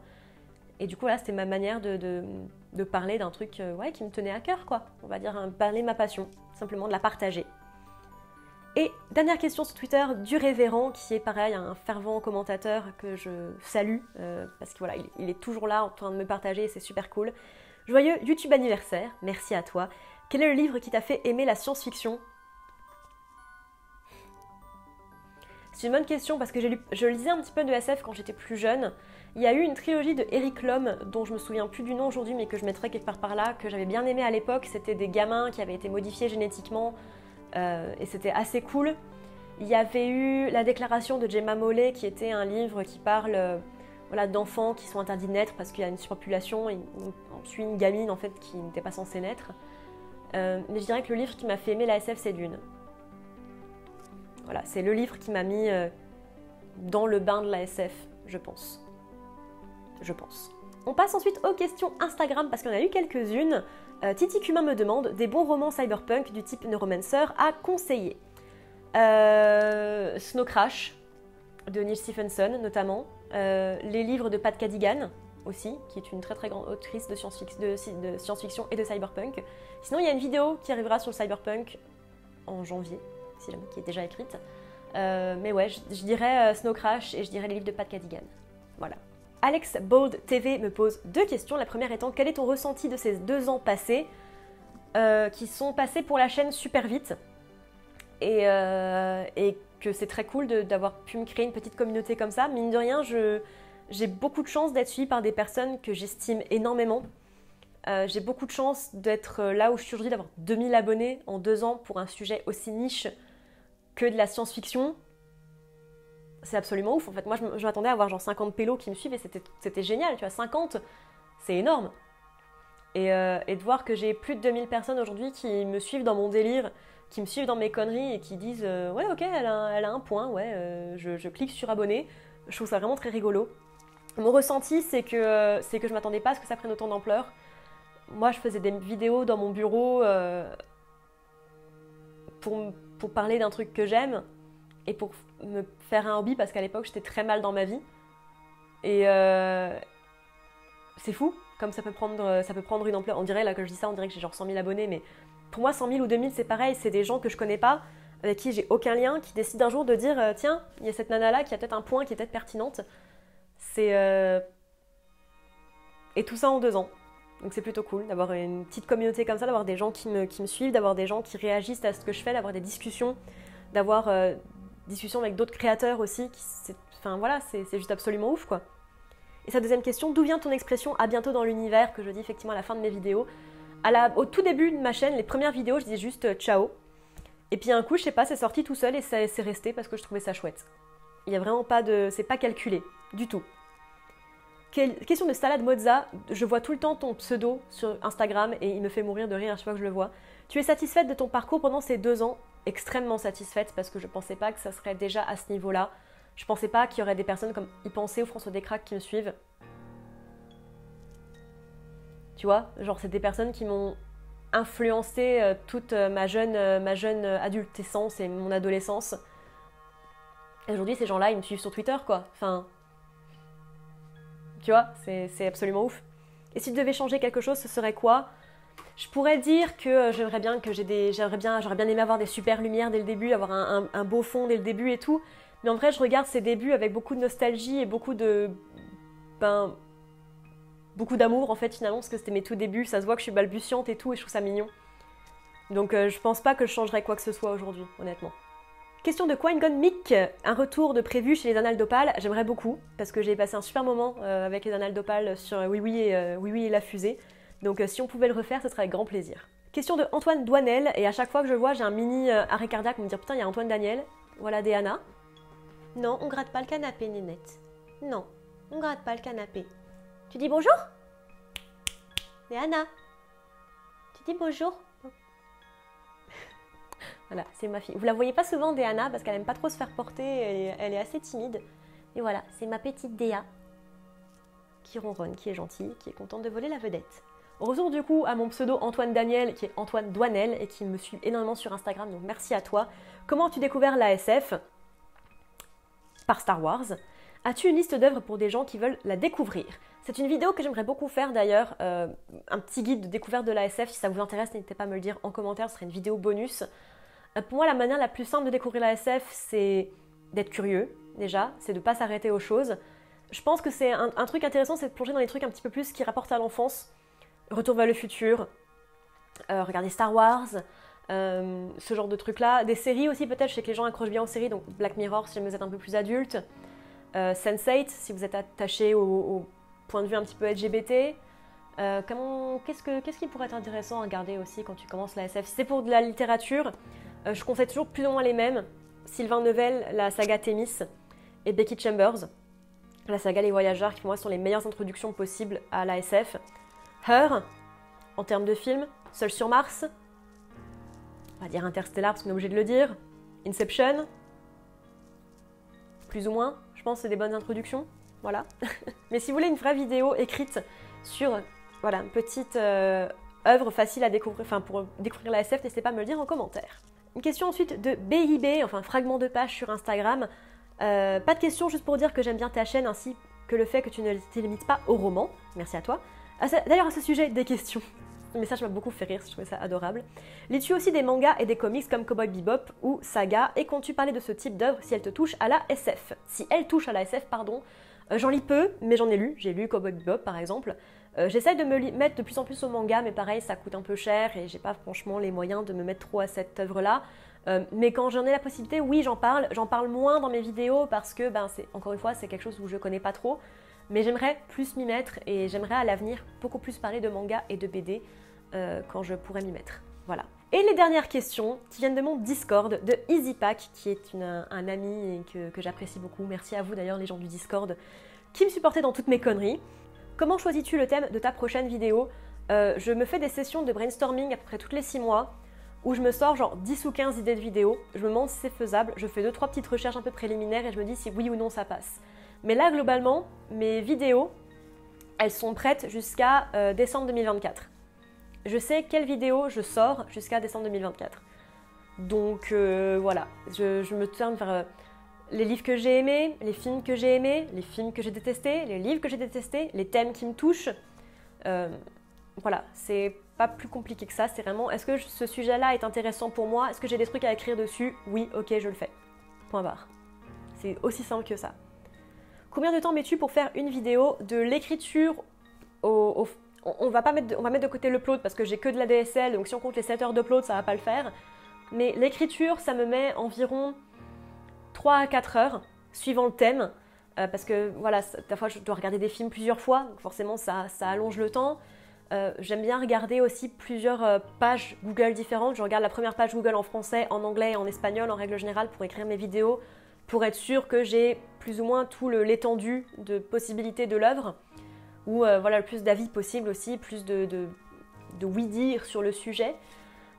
Et du coup, là, c'était ma manière de, parler d'un truc qui me tenait à cœur, quoi. On va dire, parler ma passion, simplement de la partager. Et dernière question sur Twitter du révérend, qui est pareil, un fervent commentateur que je salue, euh, parce qu'il voilà, il, est toujours là en train de me partager c'est super cool. Joyeux YouTube anniversaire, merci à toi. Quel est le livre qui t'a fait aimer la science-fiction? C'est une bonne question parce que je lisais un petit peu de SF quand j'étais plus jeune. Il y a eu une trilogie de Eric Lhomme, dont je me souviens plus du nom aujourd'hui, mais que je mettrais quelque part par là, que j'avais bien aimé à l'époque. C'était des gamins qui avaient été modifiés génétiquement euh, et c'était assez cool. Il y avait eu la déclaration de Gemma Mollet, qui était un livre qui parle euh, voilà, d'enfants qui sont interdits de naître parce qu'il y a une surpopulation. Et on suit une gamine en fait qui n'était pas censée naître. Euh, mais je dirais que le livre qui m'a fait aimer la SF, c'est Dune. Voilà, c'est le livre qui m'a mis dans le bain de la SF, je pense. Je pense. On passe ensuite aux questions Instagram parce qu'on a eu quelques-unes. Euh, Titi Cumin me demande des bons romans cyberpunk du type Neuromancer à conseiller. Euh, Snow Crash de Neil Stephenson notamment. Euh, les livres de Pat Cadigan aussi, qui est une très très grande autrice de science-fiction et de cyberpunk. Sinon, il y a une vidéo qui arrivera sur le cyberpunk en janvier, si qui est déjà écrite. mais ouais, je dirais Snow Crash et je dirais les livres de Pat Cadigan. Voilà. Alex Bold TV me pose deux questions. La première étant quel est ton ressenti de ces deux ans passés euh, qui sont passés pour la chaîne super vite et, euh, que c'est très cool d'avoir pu me créer une petite communauté comme ça? Mine de rien, j'ai beaucoup de chance d'être suivie par des personnes que j'estime énormément. Euh, j'ai beaucoup de chance d'être là où je suis aujourd'hui, d'avoir 2000 abonnés en deux ans pour un sujet aussi niche que de la science-fiction c'est absolument ouf. En fait, moi, je, m'attendais à avoir genre 50 pélos qui me suivent et c'était génial. Tu vois, 50, c'est énorme. Euh, et, de voir que j'ai plus de 2000 personnes aujourd'hui qui me suivent dans mon délire, qui me suivent dans mes conneries et qui disent euh, Ouais, ok, elle a, un point, ouais, euh, je, clique sur abonner. Je trouve ça vraiment très rigolo. Mon ressenti, c'est que, c'est que je m'attendais pas à ce que ça prenne autant d'ampleur. Moi, je faisais des vidéos dans mon bureau pour, pour parler d'un truc que j'aime et pour me faire un hobby parce qu'à l'époque j'étais très mal dans ma vie. Et euh, c'est fou, comme ça peut, prendre, ça peut prendre une ampleur. On dirait, là que je dis ça, on dirait que j'ai genre 100 000 abonnés, mais pour moi 100 000 ou 2000 c'est pareil, c'est des gens que je connais pas, avec qui j'ai aucun lien, qui décident un jour de dire euh, tiens, il y a cette nana là qui a peut-être un point qui est peut-être pertinente. C'est. Euh, et tout ça en deux ans. Donc c'est plutôt cool d'avoir une petite communauté comme ça, d'avoir des gens qui me, qui me suivent, d'avoir des gens qui réagissent à ce que je fais, d'avoir des discussions, d'avoir discussion avec d'autres créateurs aussi. Enfin voilà, c'est juste absolument ouf quoi. Et sa deuxième question, d'où vient ton expression à bientôt dans l'univers que je dis effectivement à la fin de mes vidéos Au tout début de ma chaîne, les premières vidéos, je disais juste euh, ciao. Et puis un coup, je sais pas, c'est sorti tout seul et c'est resté parce que je trouvais ça chouette. Il n'y a vraiment pas de. C'est pas calculé, du tout. question de Salade Mozza, je vois tout le temps ton pseudo sur Instagram et il me fait mourir de rire à chaque fois que je le vois. Tu es satisfaite de ton parcours pendant ces deux ans? Extrêmement satisfaite parce que je pensais pas que ça serait déjà à ce niveau-là. Je pensais pas qu'il y aurait des personnes comme y ou François Descraques qui me suivent. Tu vois, genre c'est des personnes qui m'ont influencé euh, toute euh, ma jeune, euh, ma jeune adultescence et mon adolescence. Aujourd'hui, ces gens-là, ils me suivent sur Twitter, quoi. Enfin, tu vois, c'est absolument ouf. Et si tu devais changer quelque chose, ce serait quoi? Je pourrais dire que euh, j'aimerais bien que j'aurais bien aimé avoir des super lumières dès le début, avoir un, beau fond dès le début et tout. Mais en vrai, je regarde ces débuts avec beaucoup de nostalgie et beaucoup de, ben, beaucoup d'amour en fait finalement parce que c'était mes tout débuts. Ça se voit que je suis balbutiante et tout et je trouve ça mignon. Donc euh, je pense pas que je changerais quoi que ce soit aujourd'hui, honnêtement. Question de Quine Mick, un retour de prévu chez les Annales d'Opale. J'aimerais beaucoup parce que j'ai passé un super moment euh, avec les Annales d'Opale sur Oui Oui et Oui Oui et la fusée. Donc euh, si on pouvait le refaire, ce serait avec grand plaisir. Question de Antoine Douanel, et à chaque fois que je vois, j'ai un mini euh, arrêt cardiaque pour me dire putain, il y a Antoine Daniel. Voilà Déana. Non, on gratte pas le canapé, Nénette. Non, on gratte pas le canapé. Tu dis bonjour? Déana Tu dis bonjour? [LAUGHS] Voilà, c'est ma fille. Vous la voyez pas souvent, Déana, parce qu'elle aime pas trop se faire porter, et elle est assez timide. Et voilà, c'est ma petite Déa qui ronronne, qui est gentille, qui est contente de voler la vedette. Retour du coup à mon pseudo Antoine Daniel, qui est Antoine Douanel, et qui me suit énormément sur Instagram, donc merci à toi. Comment as-tu découvert l'ASF Par Star Wars? As-tu une liste d'œuvres pour des gens qui veulent la découvrir? C'est une vidéo que j'aimerais beaucoup faire d'ailleurs, euh, un petit guide de découverte de l'ASF. Si ça vous intéresse, n'hésitez pas à me le dire en commentaire, ce serait une vidéo bonus. Euh, pour moi, la manière la plus simple de découvrir l'ASF, c'est d'être curieux, déjà, c'est de ne pas s'arrêter aux choses. Je pense que c'est un, truc intéressant, c'est de plonger dans les trucs un petit peu plus qui rapportent à l'enfance. Retour vers le futur, euh, regarder Star Wars, ce genre de trucs-là. Des séries aussi, peut-être, je sais que les gens accrochent bien aux séries, donc Black Mirror si vous êtes un peu plus adulte. Euh, Sense8, si vous êtes attaché au, point de vue un petit peu LGBT. Euh, qu'est-ce, qui pourrait être intéressant à regarder aussi quand tu commences la SF Si c'est pour de la littérature, euh, je conseille toujours plus ou moins les mêmes. Sylvain Neuvel, la saga Thémis, et Becky Chambers, la saga Les Voyageurs, qui pour moi sont les meilleures introductions possibles à la SF. Her, en termes de film, Seul sur Mars, on va dire Interstellar parce qu'on est obligé de le dire, Inception, plus ou moins. Je pense c'est des bonnes introductions. Voilà. [LAUGHS] Mais si vous voulez une vraie vidéo écrite sur voilà, une petite euh, œuvre facile à découvrir, enfin pour découvrir la SF, n'hésitez pas à me le dire en commentaire. Une question ensuite de BIB, enfin fragment de page sur Instagram. Euh, pas de question, juste pour dire que j'aime bien ta chaîne ainsi que le fait que tu ne te limites pas au roman. Merci à toi. D'ailleurs, à ce sujet, des questions. Le message m'a beaucoup fait rire, je trouvais ça adorable. Lis-tu aussi des mangas et des comics comme Cowboy Bebop ou Saga Et comptes-tu parler de ce type d'œuvre si elle te touche à la SF Si elle touche à la SF, pardon, euh, j'en lis peu, mais j'en ai lu. J'ai lu Cowboy Bebop par exemple. Euh, j'essaie de me mettre de plus en plus au manga, mais pareil, ça coûte un peu cher et j'ai pas franchement les moyens de me mettre trop à cette œuvre-là. Euh, mais quand j'en ai la possibilité, oui, j'en parle. J'en parle moins dans mes vidéos parce que, ben, encore une fois, c'est quelque chose où je connais pas trop. Mais j'aimerais plus m'y mettre et j'aimerais à l'avenir beaucoup plus parler de manga et de BD euh, quand je pourrais m'y mettre. Voilà. Et les dernières questions qui viennent de mon Discord de EasyPack, qui est un ami que, j'apprécie beaucoup. Merci à vous d'ailleurs les gens du Discord qui me supportaient dans toutes mes conneries. Comment choisis-tu le thème de ta prochaine vidéo? Euh, Je me fais des sessions de brainstorming à peu près toutes les 6 mois où je me sors genre 10 ou 15 idées de vidéos, je me demande si c'est faisable, je fais 2-3 petites recherches un peu préliminaires et je me dis si oui ou non ça passe. Mais là globalement, mes vidéos, elles sont prêtes jusqu'à euh, décembre 2024 je sais quelle vidéo je sors jusqu'à décembre 2024. Donc euh, voilà, je, me tourne vers euh, les livres que j'ai aimés, les films que j'ai aimés, les films que j'ai détestés, les livres que j'ai détestés, les thèmes qui me touchent. Voilà, c'est pas plus compliqué que ça, c'est vraiment est-ce que ce sujet-là est intéressant pour moi? Est-ce que j'ai des trucs à écrire dessus? Oui, ok, je le fais. Point barre. C'est aussi simple que ça. Combien de temps mets-tu pour faire une vidéo de l'écriture on, va mettre, on va mettre de parce que j'ai que de la DSL, donc si on compte les 7 heures d'upload, ça va pas le faire. Mais l'écriture, ça me met environ 3 à 4 heures, suivant le thème. Euh, parce que voilà, fois je dois regarder des films plusieurs fois, donc forcément ça, allonge le temps. Euh, j'aime bien regarder aussi plusieurs euh, pages Google différentes. Je regarde la première page Google en français, en anglais et en espagnol en règle générale pour écrire mes vidéos, pour être sûr que j'ai plus ou moins tout l'étendue de possibilités de l'œuvre ou euh, voilà, le plus d'avis possible aussi, plus de, de, oui-dire sur le sujet.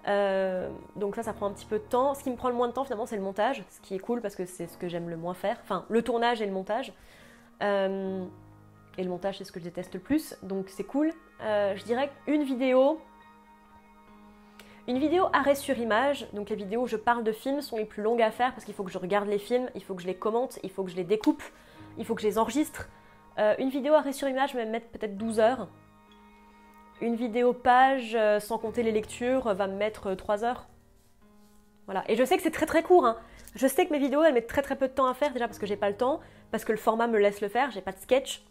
Euh, donc ça, ça prend un petit peu de temps. Ce qui me prend le moins de temps finalement, c'est le montage, ce qui est cool parce que c'est ce que j'aime le moins faire. Enfin, le tournage et le montage. Euh, et le montage, c'est ce que je déteste le plus, donc c'est cool. je dirais qu'une vidéo, une vidéo arrêt sur image, donc les vidéos où je parle de films sont les plus longues à faire parce qu'il faut que je regarde les films, il faut que je les commente, il faut que je les découpe, il faut que je les enregistre. Euh, une vidéo arrêt sur image va me mettre peut-être 12 heures. Une vidéo page, euh, sans compter les lectures, va me mettre 3 heures. Voilà. Et je sais que c'est très très court. Hein. Je sais que mes vidéos, elles mettent très très peu de temps à faire, déjà parce que j'ai pas le temps, parce que le format me laisse le faire, j'ai pas de sketch,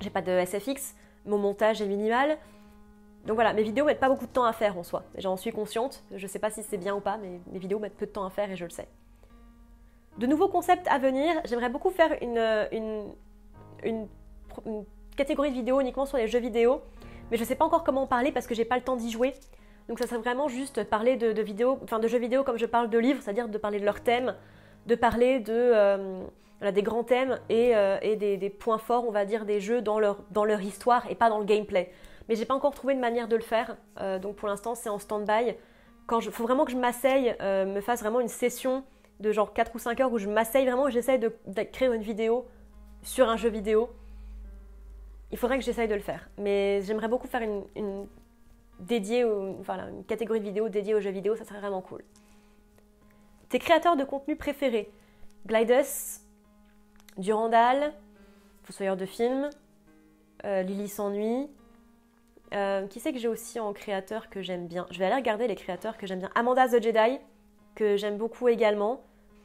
j'ai pas de SFX, mon montage est minimal. Donc voilà, mes vidéos mettent pas beaucoup de temps à faire en soi. J'en suis consciente, je sais pas si c'est bien ou pas, mais mes vidéos mettent peu de temps à faire et je le sais. De nouveaux concepts à venir, j'aimerais beaucoup faire une, catégorie de vidéos uniquement sur les jeux vidéo, mais je ne sais pas encore comment en parler parce que j'ai pas le temps d'y jouer. Donc ça serait vraiment juste parler de, vidéos, enfin de jeux vidéo comme je parle de livres, c'est-à-dire de parler de leurs thèmes, de parler de euh, des grands thèmes et, euh, des, points forts, on va dire, des jeux dans leur histoire et pas dans le gameplay. Mais j'ai pas encore trouvé une manière de le faire, euh, donc pour l'instant c'est en stand-by. Quand je, faut vraiment que je m'asseye, me fasse vraiment une session de genre 4 ou 5 heures où je m'asseye vraiment et j'essaie de, de créer une vidéo sur un jeu vidéo il faudrait que j'essaye de le faire. Mais j'aimerais beaucoup faire une, dédié, enfin une catégorie de vidéos dédiée aux jeux vidéo, ça serait vraiment cool. Tes créateurs de contenu préférés? Glidus, Durandal, Fossoyeur de films, euh, Lily s'ennuie. Euh, qui c'est que j'ai aussi en créateur que j'aime bien? Je vais aller regarder les créateurs que j'aime bien. Amanda the Jedi, que j'aime beaucoup également.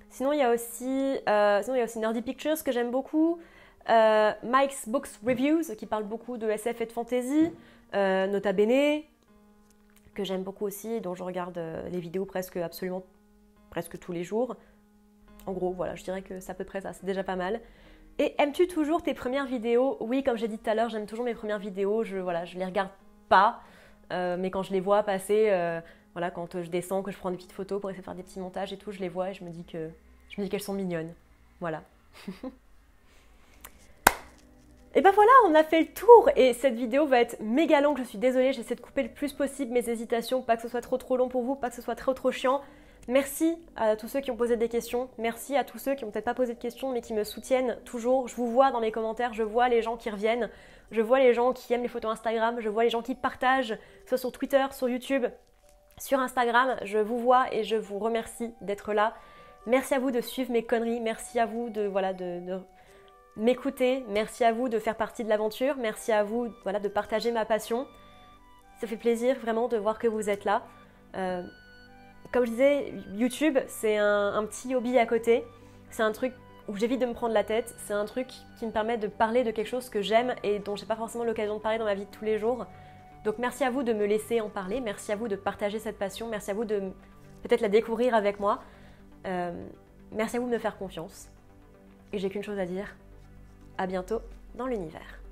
Sinon, il y a aussi, euh, sinon, il y a aussi Nerdy Pictures que j'aime beaucoup. Mike's Books Reviews, qui parle beaucoup de SF et de fantasy. Nota Bene, que j'aime beaucoup aussi, dont je regarde les vidéos presque absolument presque tous les jours. En gros, voilà, je dirais que c'est à peu près ça, c'est déjà pas mal. Et aimes-tu toujours tes premières vidéos? Oui, comme j'ai dit tout à l'heure, j'aime toujours mes premières vidéos. Je voilà, je les regarde pas, euh, mais quand je les vois passer, euh, voilà, quand je descends, que je prends des petites photos pour essayer de faire des petits montages et tout, je les vois et je me dis que je me dis qu'elles sont mignonnes. Voilà. [LAUGHS] et ben voilà, on a fait le tour et cette vidéo va être méga longue. Je suis désolée, j'essaie de couper le plus possible mes hésitations, pas que ce soit trop trop long pour vous, pas que ce soit trop trop chiant. Merci à tous ceux qui ont posé des questions. Merci à tous ceux qui n'ont peut-être pas posé de questions mais qui me soutiennent toujours. Je vous vois dans les commentaires, je vois les gens qui reviennent, je vois les gens qui aiment les photos Instagram, je vois les gens qui partagent, soit sur Twitter, sur YouTube, sur Instagram. Je vous vois et je vous remercie d'être là. Merci à vous de suivre mes conneries. Merci à vous de voilà de, m'écouter. Merci à vous de faire partie de l'aventure. Merci à vous voilà de partager ma passion. Ça fait plaisir vraiment de voir que vous êtes là. Euh, comme je disais, YouTube, c'est un, petit hobby à côté. C'est un truc où j'évite de me prendre la tête. C'est un truc qui me permet de parler de quelque chose que j'aime et dont j'ai pas forcément l'occasion de parler dans ma vie de tous les jours. Donc merci à vous de me laisser en parler. Merci à vous de partager cette passion. Merci à vous de peut-être la découvrir avec moi. Euh, merci à vous de me faire confiance. Et j'ai qu'une chose à dire. À bientôt dans l'univers.